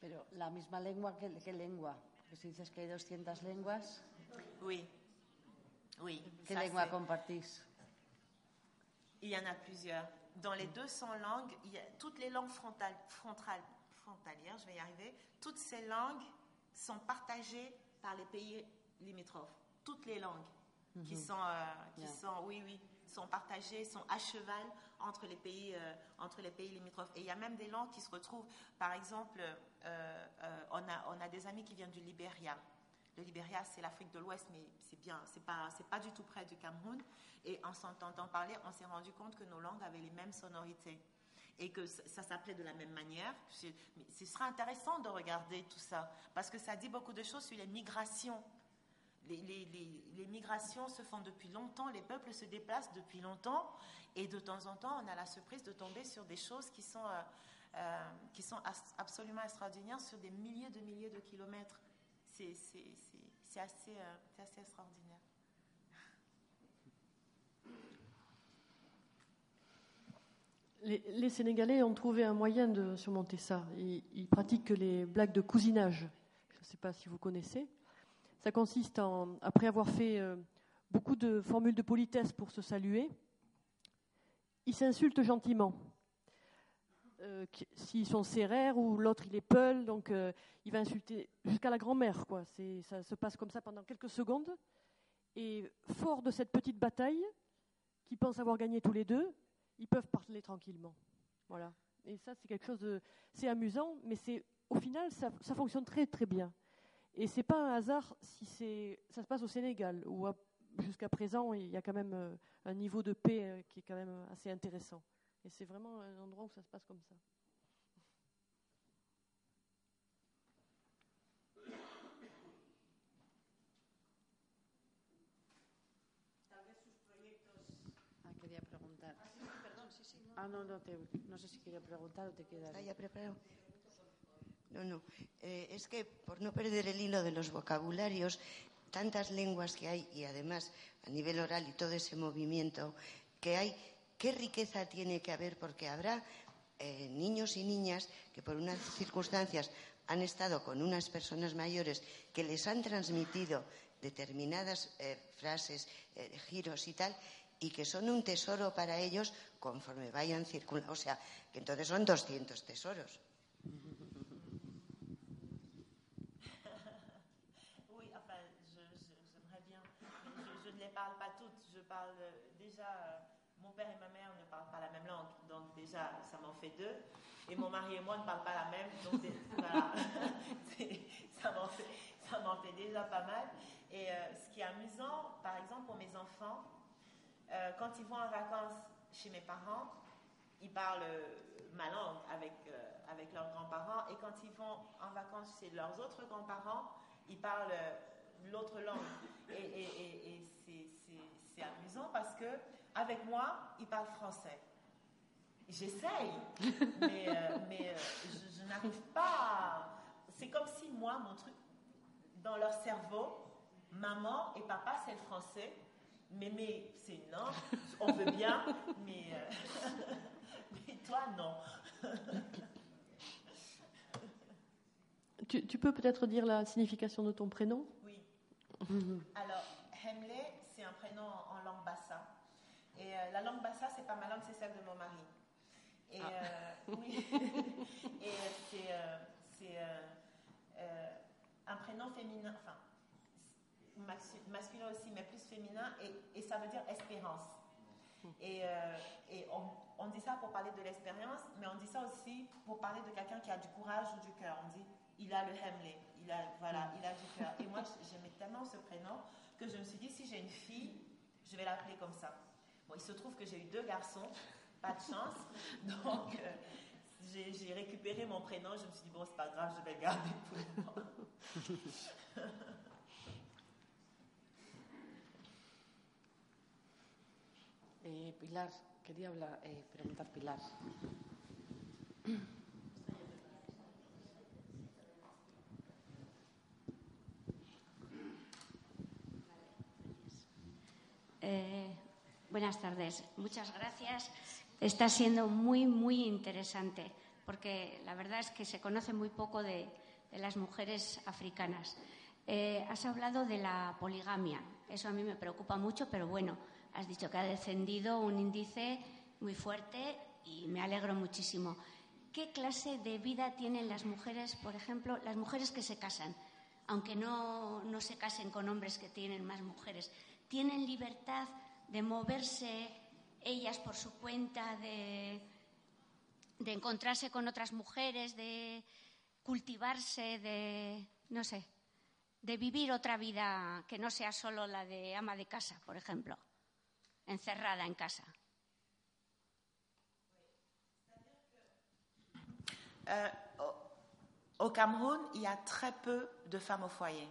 Pero la misma lengua, ¿qué, qué lengua? Porque si dices que hay 200 lenguas. Oui. Oui. ¿Qué lengua compartís? Il y en a plusieurs. Dans les 200 langues, il y a toutes les langues frontales, frontales, je vais y arriver, toutes ces langues sont partagées par les pays limitrophes. Toutes les langues qui, mhm. sont, euh, qui sont, oui, oui, sont partagées, sont à cheval entre les pays, euh, entre les pays limitrophes. Et il y a même des langues qui se retrouvent. Par exemple, euh, euh, on, a, on a des amis qui viennent du Libéria. Le Libéria, c'est l'Afrique de l'Ouest, mais c'est bien, c'est pas, c'est pas du tout près du Cameroun. Et en s'entendant parler, on s'est rendu compte que nos langues avaient les mêmes sonorités et que ça, s'appelait de la même manière. Mais ce sera intéressant de regarder tout ça parce que ça dit beaucoup de choses sur les migrations les, migrations se font depuis longtemps, les peuples se déplacent depuis longtemps, et de temps en temps, on a la surprise de tomber sur des choses qui sont, euh, euh, qui sont absolument extraordinaires sur des milliers de milliers de kilomètres. C'est assez, euh, assez extraordinaire. Les, Sénégalais ont trouvé un moyen de surmonter ça. ils pratiquent les blagues de cousinage. Je ne sais pas si vous connaissez. Ça consiste en, après avoir fait euh, beaucoup de formules de politesse pour se saluer, ils s'insultent gentiment. Euh, s'ils sont séraires ou l'autre il est peul, donc euh, il va insulter jusqu'à la grand-mère. Ça se passe comme ça pendant quelques secondes. Et fort de cette petite bataille, qu'ils pensent avoir gagné tous les deux, ils peuvent parler tranquillement. Voilà. Et ça, c'est quelque chose de. C'est amusant, mais c'est au final, ça, fonctionne très très bien. Et c'est pas un hasard si c'est, ça se passe au Sénégal, où jusqu'à présent il y a quand même euh, un niveau de paix euh, qui est quand même assez intéressant. Et c'est vraiment un endroit où ça se passe comme ça. Ah, no, no, te, no sé si quería preguntar o te quedas. Ah, ya preparado. No, no. Eh, es que por no perder el hilo de los vocabularios, tantas lenguas que hay y además a nivel oral y todo ese movimiento que hay, qué riqueza tiene que haber porque habrá eh, niños y niñas que por unas circunstancias han estado con unas personas mayores que les han transmitido determinadas eh, frases, giros y tal, y que son un tesoro para ellos conforme vayan circulando. O sea, que entonces son 200 tesoros. parle pas toutes. Je parle euh, déjà, euh, mon père et ma mère ne parlent pas la même langue, donc déjà, ça m'en fait deux. Et mon mari et moi ne parlent pas la même, donc voilà, ça m'en fait, fait, déjà pas mal. Et euh, ce qui est amusant, par exemple, pour mes enfants, quand ils vont en vacances chez mes parents, ils parlent ma langue avec, avec leurs grands-parents. Et quand ils vont en vacances chez leurs autres grands-parents, ils parlent l'autre langue. Et, c'est amusant parce que avec moi, ils parlent français. J'essaye, mais, euh, mais euh, je, n'arrive pas. C'est comme si moi, mon truc, dans leur cerveau, maman et papa, c'est le français. Mais, mais c'est non, on veut bien, mais, euh, mais toi, non. tu, tu peux peut-être dire la signification de ton prénom? Mhm. Alors, Hemle, c'est un prénom en langue bassa. Et euh, la langue bassa, c'est pas ma langue, c'est celle de mon mari. Et ah. euh, oui. Et c'est féminin, enfin, masculin aussi, mais plus féminin, et, ça veut dire espérance. Et, euh, on, dit ça pour parler de l'expérience, mais on dit ça aussi pour parler de quelqu'un qui a du courage ou du cœur. On dit, il a le Hemley, il a, voilà, il a du cœur. Et moi, j'aimais tellement ce prénom que je me suis dit, si j'ai une fille, je vais l'appeler comme ça. Bon, il se trouve que j'ai eu deux garçons, pas de chance. Donc, euh, j'ai récupéré mon prénom. Je me suis dit, bon, c'est pas grave, je vais le garder pour le Eh, Pilar, quería hablar, eh, preguntar Pilar. Eh, buenas tardes. Muchas gracias. Está siendo muy, muy interesante porque la verdad es que se conoce muy poco de, las mujeres africanas. Eh, has hablado de la poligamia. Eso a mí me preocupa mucho, pero bueno, has dicho que ha descendido un índice muy fuerte y me alegro muchísimo. ¿Qué clase de vida tienen las mujeres, por ejemplo, las mujeres que se casan, aunque no, no se casen con hombres que tienen más mujeres? ¿Tienen libertad de moverse ellas por su cuenta, de, de encontrarse con otras mujeres, de cultivarse, de, no sé, de vivir otra vida que no sea solo la de ama de casa, por ejemplo? Encerrada en casa. Euh, au Cameroun, il y a très peu de femmes au foyer.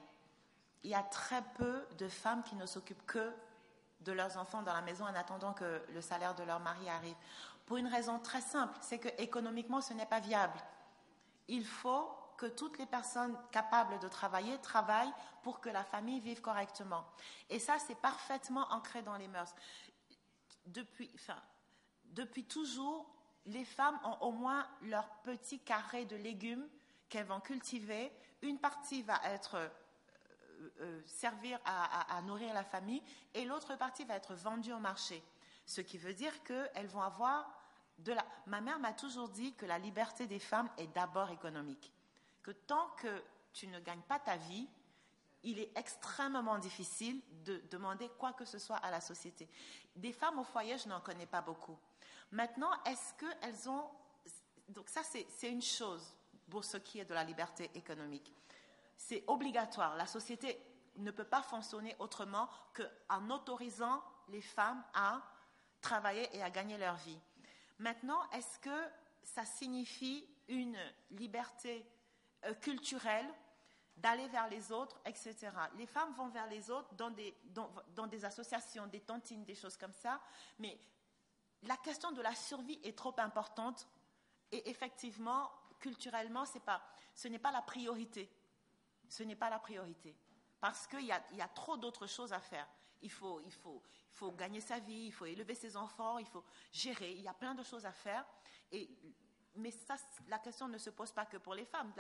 Il y a très peu de femmes qui ne s'occupent que de leurs enfants dans la maison en attendant que le salaire de leur mari arrive. Pour une raison très simple, c'est que économiquement, ce n'est pas viable. Il faut que toutes les personnes capables de travailler travaillent pour que la famille vive correctement. Et ça, c'est parfaitement ancré dans les mœurs depuis, enfin, depuis toujours, les femmes ont au moins leur petit carré de légumes qu'elles vont cultiver. Une partie va être euh, euh, servir à, nourrir la famille et l'autre partie va être vendue au marché. Ce qui veut dire qu'elles vont avoir de la. Ma mère m'a toujours dit que la liberté des femmes est d'abord économique. Que tant que tu ne gagnes pas ta vie, il est extrêmement difficile de demander quoi que ce soit à la société. Des femmes au foyer, je n'en connais pas beaucoup. Maintenant, est-ce qu'elles ont... Donc ça, c'est une chose pour ce qui est de la liberté économique. C'est obligatoire. La société ne peut pas fonctionner autrement qu'en autorisant les femmes à travailler et à gagner leur vie. Maintenant, est-ce que ça signifie une liberté euh, culturelle d'aller vers les autres, etc. Les femmes vont vers les autres dans des, associations, des tontines, des choses comme ça, mais la question de la survie est trop importante et effectivement, culturellement, pas, ce n'est pas la priorité. Ce n'est pas la priorité. Parce qu'il y a, y a trop d'autres choses à faire. Il faut, il, faut, il faut gagner sa vie, il faut élever ses enfants, il faut gérer, il y a plein de choses à faire. Mais la question ne se pose pas que pour les femmes.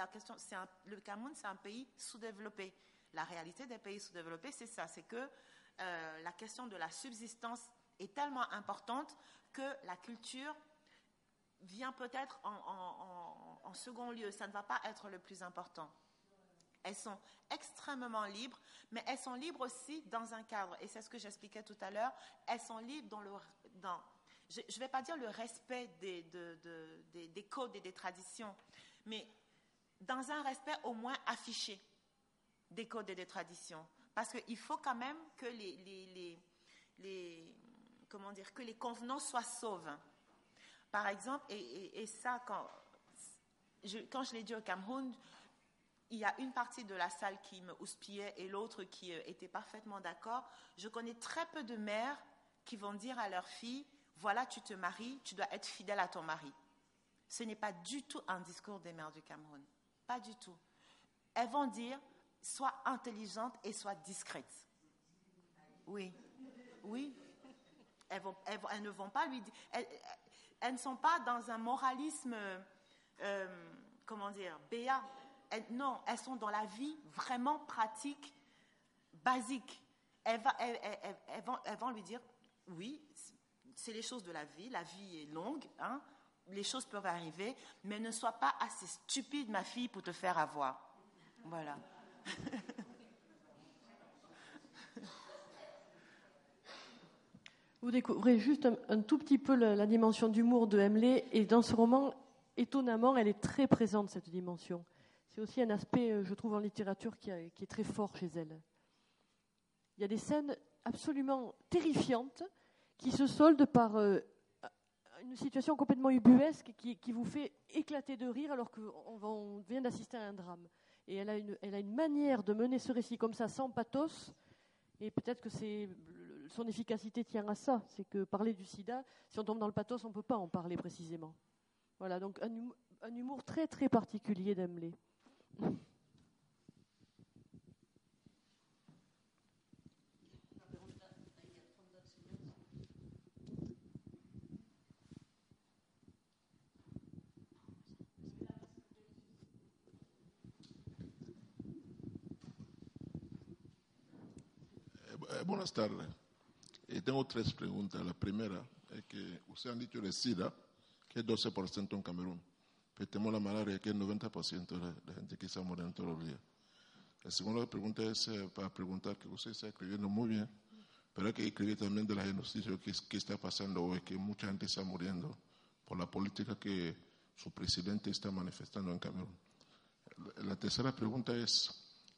Le Cameroun, c'est un pays sous-développé. La réalité des pays sous-développés, c'est ça, c'est que euh, la question de la subsistance est tellement importante que la culture vient peut-être en, second lieu. Ça ne va pas être le plus important. Elles sont extrêmement libres, mais elles sont libres aussi dans un cadre. Et c'est ce que j'expliquais tout à l'heure. Elles sont libres dans le, je ne vais pas dire le respect des, des, codes et des traditions, mais dans un respect au moins affiché des codes et des traditions. Parce qu'il faut quand même que les, les, comment dire, que les convenances soient sauves. Par exemple, et, ça, quand je, quand je l'ai dit au Cameroun, il y a une partie de la salle qui me houspillait et l'autre qui euh, était parfaitement d'accord. Je connais très peu de mères qui vont dire à leurs filles voilà, tu te maries, tu dois être fidèle à ton mari. Ce n'est pas du tout un discours des mères du Cameroun. Pas du tout. Elles vont dire, sois intelligente et sois discrète. Oui, oui. Elles, ne vont pas lui dire. Elles, ne sont pas dans un moralisme, euh, comment dire, béat. non, elles sont dans la vie vraiment pratique, basique. Elles, vont, elles vont lui dire, oui, c'est les choses de la vie, la vie est longue, hein. les choses peuvent arriver, mais ne sois pas assez stupide, ma fille, pour te faire avoir. Voilà. Vous découvrez juste un, tout petit peu la, dimension d'humour de Emily, et dans ce roman, étonnamment, elle est très présente, cette dimension. C'est aussi un aspect, euh, je trouve, en littérature qui, est très fort chez elle. Il y a des scènes absolument terrifiantes qui se soldent par euh, une situation complètement ubuesque qui, vous fait éclater de rire alors qu'on vient d'assister à un drame. Et elle a, une, manière de mener ce récit comme ça, sans pathos, et peut-être que son efficacité tient à ça. C'est que parler du sida, si on tombe dans le pathos, on ne peut pas en parler précisément. Voilà, donc un un humour très très particulier d'Emblé. buenas tardes. Y tengo tres preguntas. La primera es que usted han dicho de SIDA, que es 12% en Camerún. Pero tenemos la malaria, que es 90% de la, gente que está muriendo todos los días. La segunda pregunta es eh, para preguntar que usted está escribiendo muy bien, pero hay que escribir también de la genocidio que, que está pasando hoy, que mucha gente está muriendo por la política que su presidente está manifestando en Camerún. La tercera pregunta es,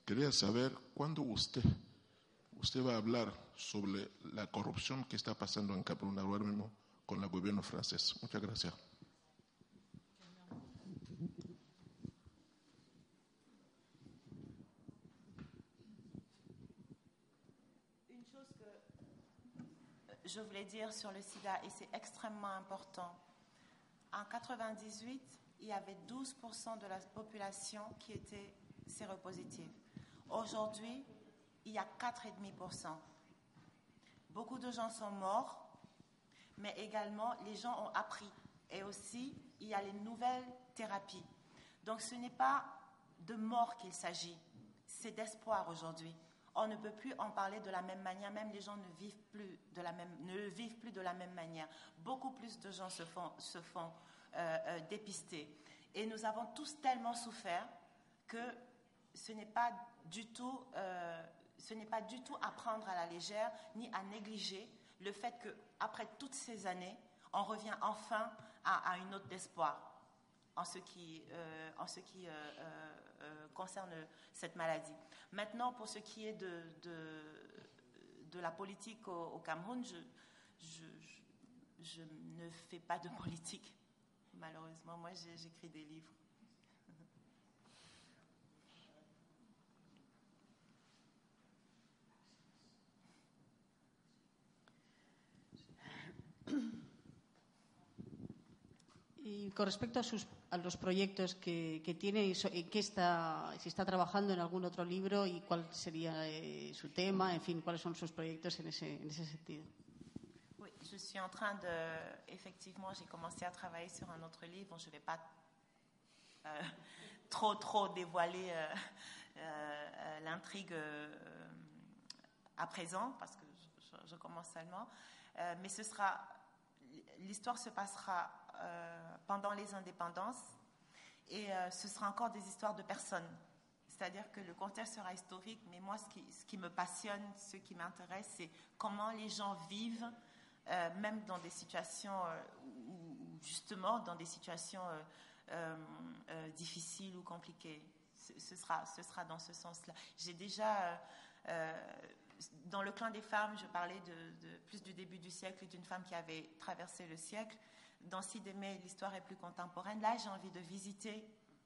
quería saber cuándo usted usted va a hablar sobre la corrupción que está pasando en Camerún ahora mismo con el gobierno francés. Muchas gracias. Une chose que je voulais dire sur le sida, et c'est extrêmement important. En 98, il y avait 12% de la population qui était séropositive. Aujourd'hui, il y a 4,5%. Beaucoup de gens sont morts, mais également les gens ont appris. Et aussi, il y a les nouvelles thérapies. Donc ce n'est pas de mort qu'il s'agit, c'est d'espoir aujourd'hui. On ne peut plus en parler de la même manière, même les gens ne vivent plus de la même, ne vivent plus de la même manière. Beaucoup plus de gens se font, se font euh, euh, dépister. Et nous avons tous tellement souffert que ce n'est pas du tout euh, ce n'est pas du tout à prendre à la légère ni à négliger le fait qu'après toutes ces années, on revient enfin à, une note d'espoir en ce qui, euh, en ce qui euh, euh, concerne cette maladie. Maintenant, pour ce qui est de, de, la politique au, Cameroun, je, je, ne fais pas de politique, malheureusement. Moi, j'écris des livres. Y con respecto a, sus, a los proyectos que, que tiene, ¿en qué está, si está trabajando en algún otro libro y cuál sería eh, su tema, en fin, cuáles son sus proyectos en ese, en ese sentido? Oui, je suis en train de. Effectivement, j'ai commencé à travailler sur un autre livre. Je ne vais pas euh, trop, trop dévoiler euh, euh, l'intrigue euh, à présent, parce que je, je commence seulement. Euh, mais ce sera. L'histoire se passera euh, pendant les indépendances. Et euh, ce sera encore des histoires de personnes. C'est-à-dire que le contexte sera historique, mais moi, ce qui, ce qui me passionne, ce qui m'intéresse, c'est comment les gens vivent, euh, même dans des situations, ou, justement dans des situations difficiles ou compliquées. Ce, sera, ce sera dans ce sens-là. J'ai déjà dans le clan des femmes, je parlais de, plus du début du siècle d'une femme qui avait traversé le siècle dans Sidemé, l'histoire est plus contemporaine. Là, j'ai envie de visiter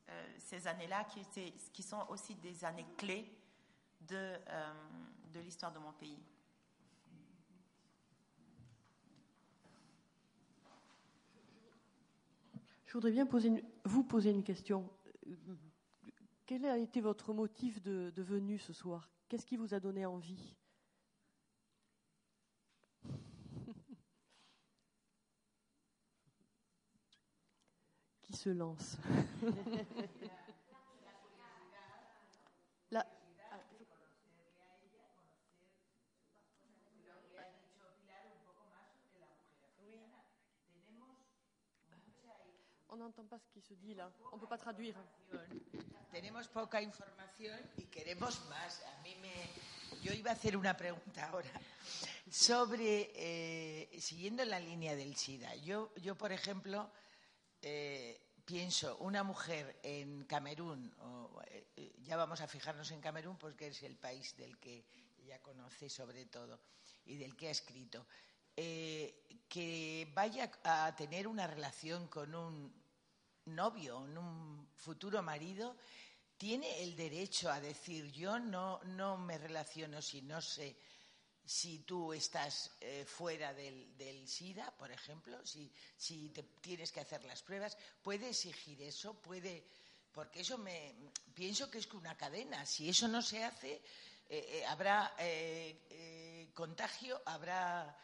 euh, ces années-là qui, qui sont aussi des années clés de, euh, de l'histoire de mon pays. Je voudrais bien poser vous poser une question. Quel a été votre motif de, de venue ce soir? Qu'est-ce qui vous a donné envie? Se lance. on n'entend pas ce qui se dit là. On ne peut pas traduire. Tenemos poca información y queremos más. A mí me, yo iba a hacer una pregunta ahora sobre, eh, siguiendo la línea del SIDA. Yo, yo por ejemplo, eh, pienso, una mujer en Camerún, o, eh, ya vamos a fijarnos en Camerún porque es el país del que ella conoce sobre todo y del que ha escrito, eh, que vaya a tener una relación con un novio, un futuro marido, tiene el derecho a decir yo no, no me relaciono si no sé si tú estás eh, fuera del, del, SIDA, por ejemplo, si, si te tienes que hacer las pruebas, puede exigir eso, puede, porque eso me pienso que es una cadena. Si eso no se hace, eh, eh, habrá contagio, habrá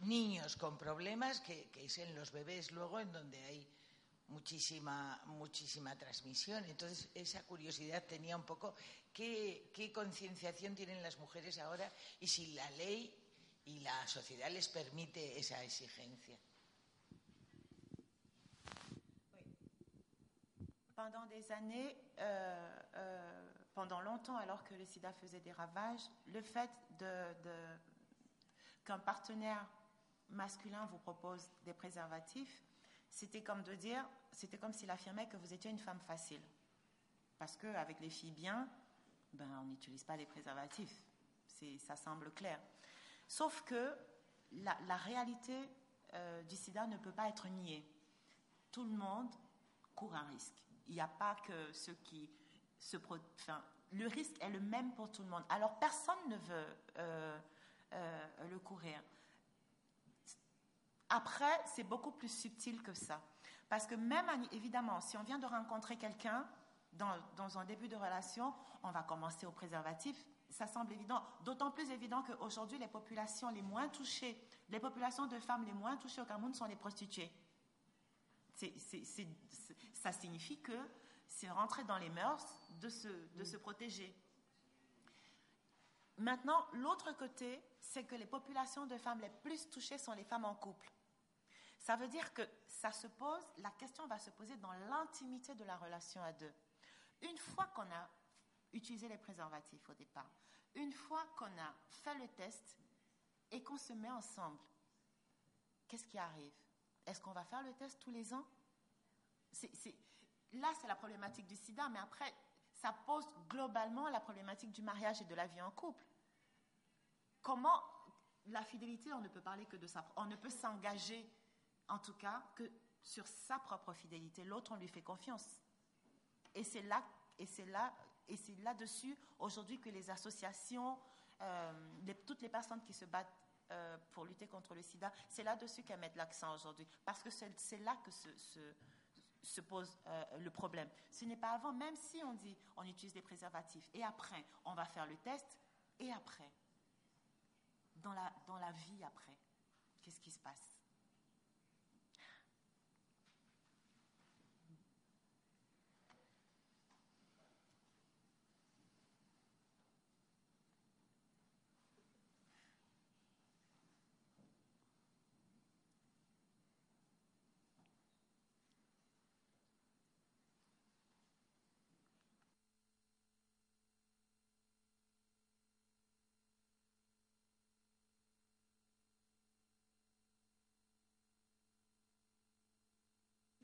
niños con problemas, que, que es en los bebés luego en donde hay muchísima, muchísima transmisión. Entonces, esa curiosidad tenía un poco qué, qué concienciación tienen las mujeres ahora si la ley y la sociedad les permite esa exigencia? Pendant des années, euh, euh, pendant longtemps, alors que le sida faisait des ravages, le fait qu'un partenaire masculin vous propose des préservatifs, c'était comme de dire, c'était comme s'il affirmait que vous étiez une femme facile. Parce qu'avec les filles bien, ben, on n'utilise pas les préservatifs. Ça semble clair. Sauf que la, réalité euh, du sida ne peut pas être niée. Tout le monde court un risque. Il n'y a pas que ceux qui se... Enfin, le risque est le même pour tout le monde. Alors personne ne veut euh, euh, le courir. Après, c'est beaucoup plus subtil que ça. Parce que même, évidemment, si on vient de rencontrer quelqu'un dans, un début de relation, on va commencer au préservatif. Ça semble évident. D'autant plus évident qu'aujourd'hui, les populations les moins touchées, les populations de femmes les moins touchées au Cameroun sont les prostituées. Ça signifie que c'est rentrer dans les mœurs de se, de se protéger. Maintenant, l'autre côté, c'est que les populations de femmes les plus touchées sont les femmes en couple. Ça veut dire que ça se pose, la question va se poser dans l'intimité de la relation à deux. Une fois qu'on a utilisé les préservatifs au départ, une fois qu'on a fait le test et qu'on se met ensemble, qu'est-ce qui arrive? Est-ce qu'on va faire le test tous les ans? Là, c'est la problématique du sida, mais après, ça pose globalement la problématique du mariage et de la vie en couple. Comment la fidélité, on ne peut parler que de ça, on ne peut s'engager en tout cas que sur sa propre fidélité. L'autre, on lui fait confiance. Et c'est là, et c'est là, et c'est là-dessus aujourd'hui que les associations, euh, toutes les personnes qui se battent euh, pour lutter contre le SIDA, c'est là-dessus qu'elles mettent l'accent aujourd'hui, parce que c'est, là que se pose euh, le problème. Ce n'est pas avant, même si on dit on utilise des préservatifs, et après on va faire le test, et après, dans la, dans la vie après, qu'est-ce qui se passe?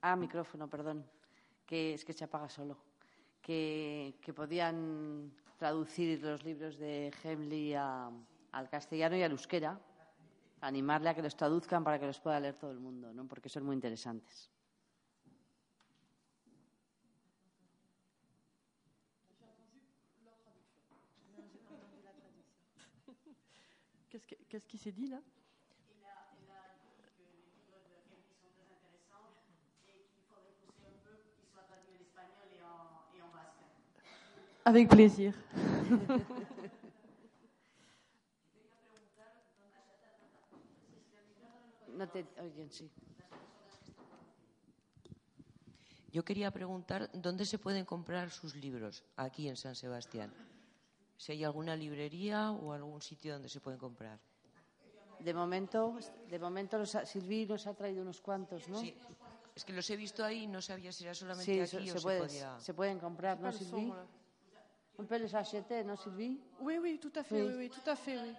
Ah, micrófono, perdón. Que es que se apaga solo. Que, que podían traducir los libros de Hemley al castellano y al euskera, animarle a que los traduzcan para que los pueda leer todo el mundo, ¿no? porque son muy interesantes. Avec plaisir. no te oyen, sí. Yo quería preguntar dónde se pueden comprar sus libros aquí en San Sebastián. Si hay alguna librería o algún sitio donde se pueden comprar. De momento, de momento los ha, Silvi nos ha traído unos cuantos, ¿no? Sí, Es que los he visto ahí y no sabía si era solamente Sí, aquí se, o se se puede- podía... se pueden comprar, ¿no, Pas le son, Sylvie? voilà. On peut les acheter, ¿no, Sylvie? Oui, oui, tout à fait, Oui. oui, oui, tout à fait, oui.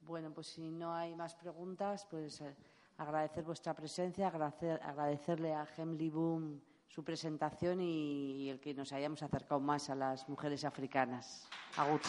Bueno, pues si no hay más preguntas, pues eh, agradecer vuestra presencia, agradecer, agradecerle a Hemley Boom su presentación y, y el que nos hayamos acercado más a las mujeres africanas. Agur.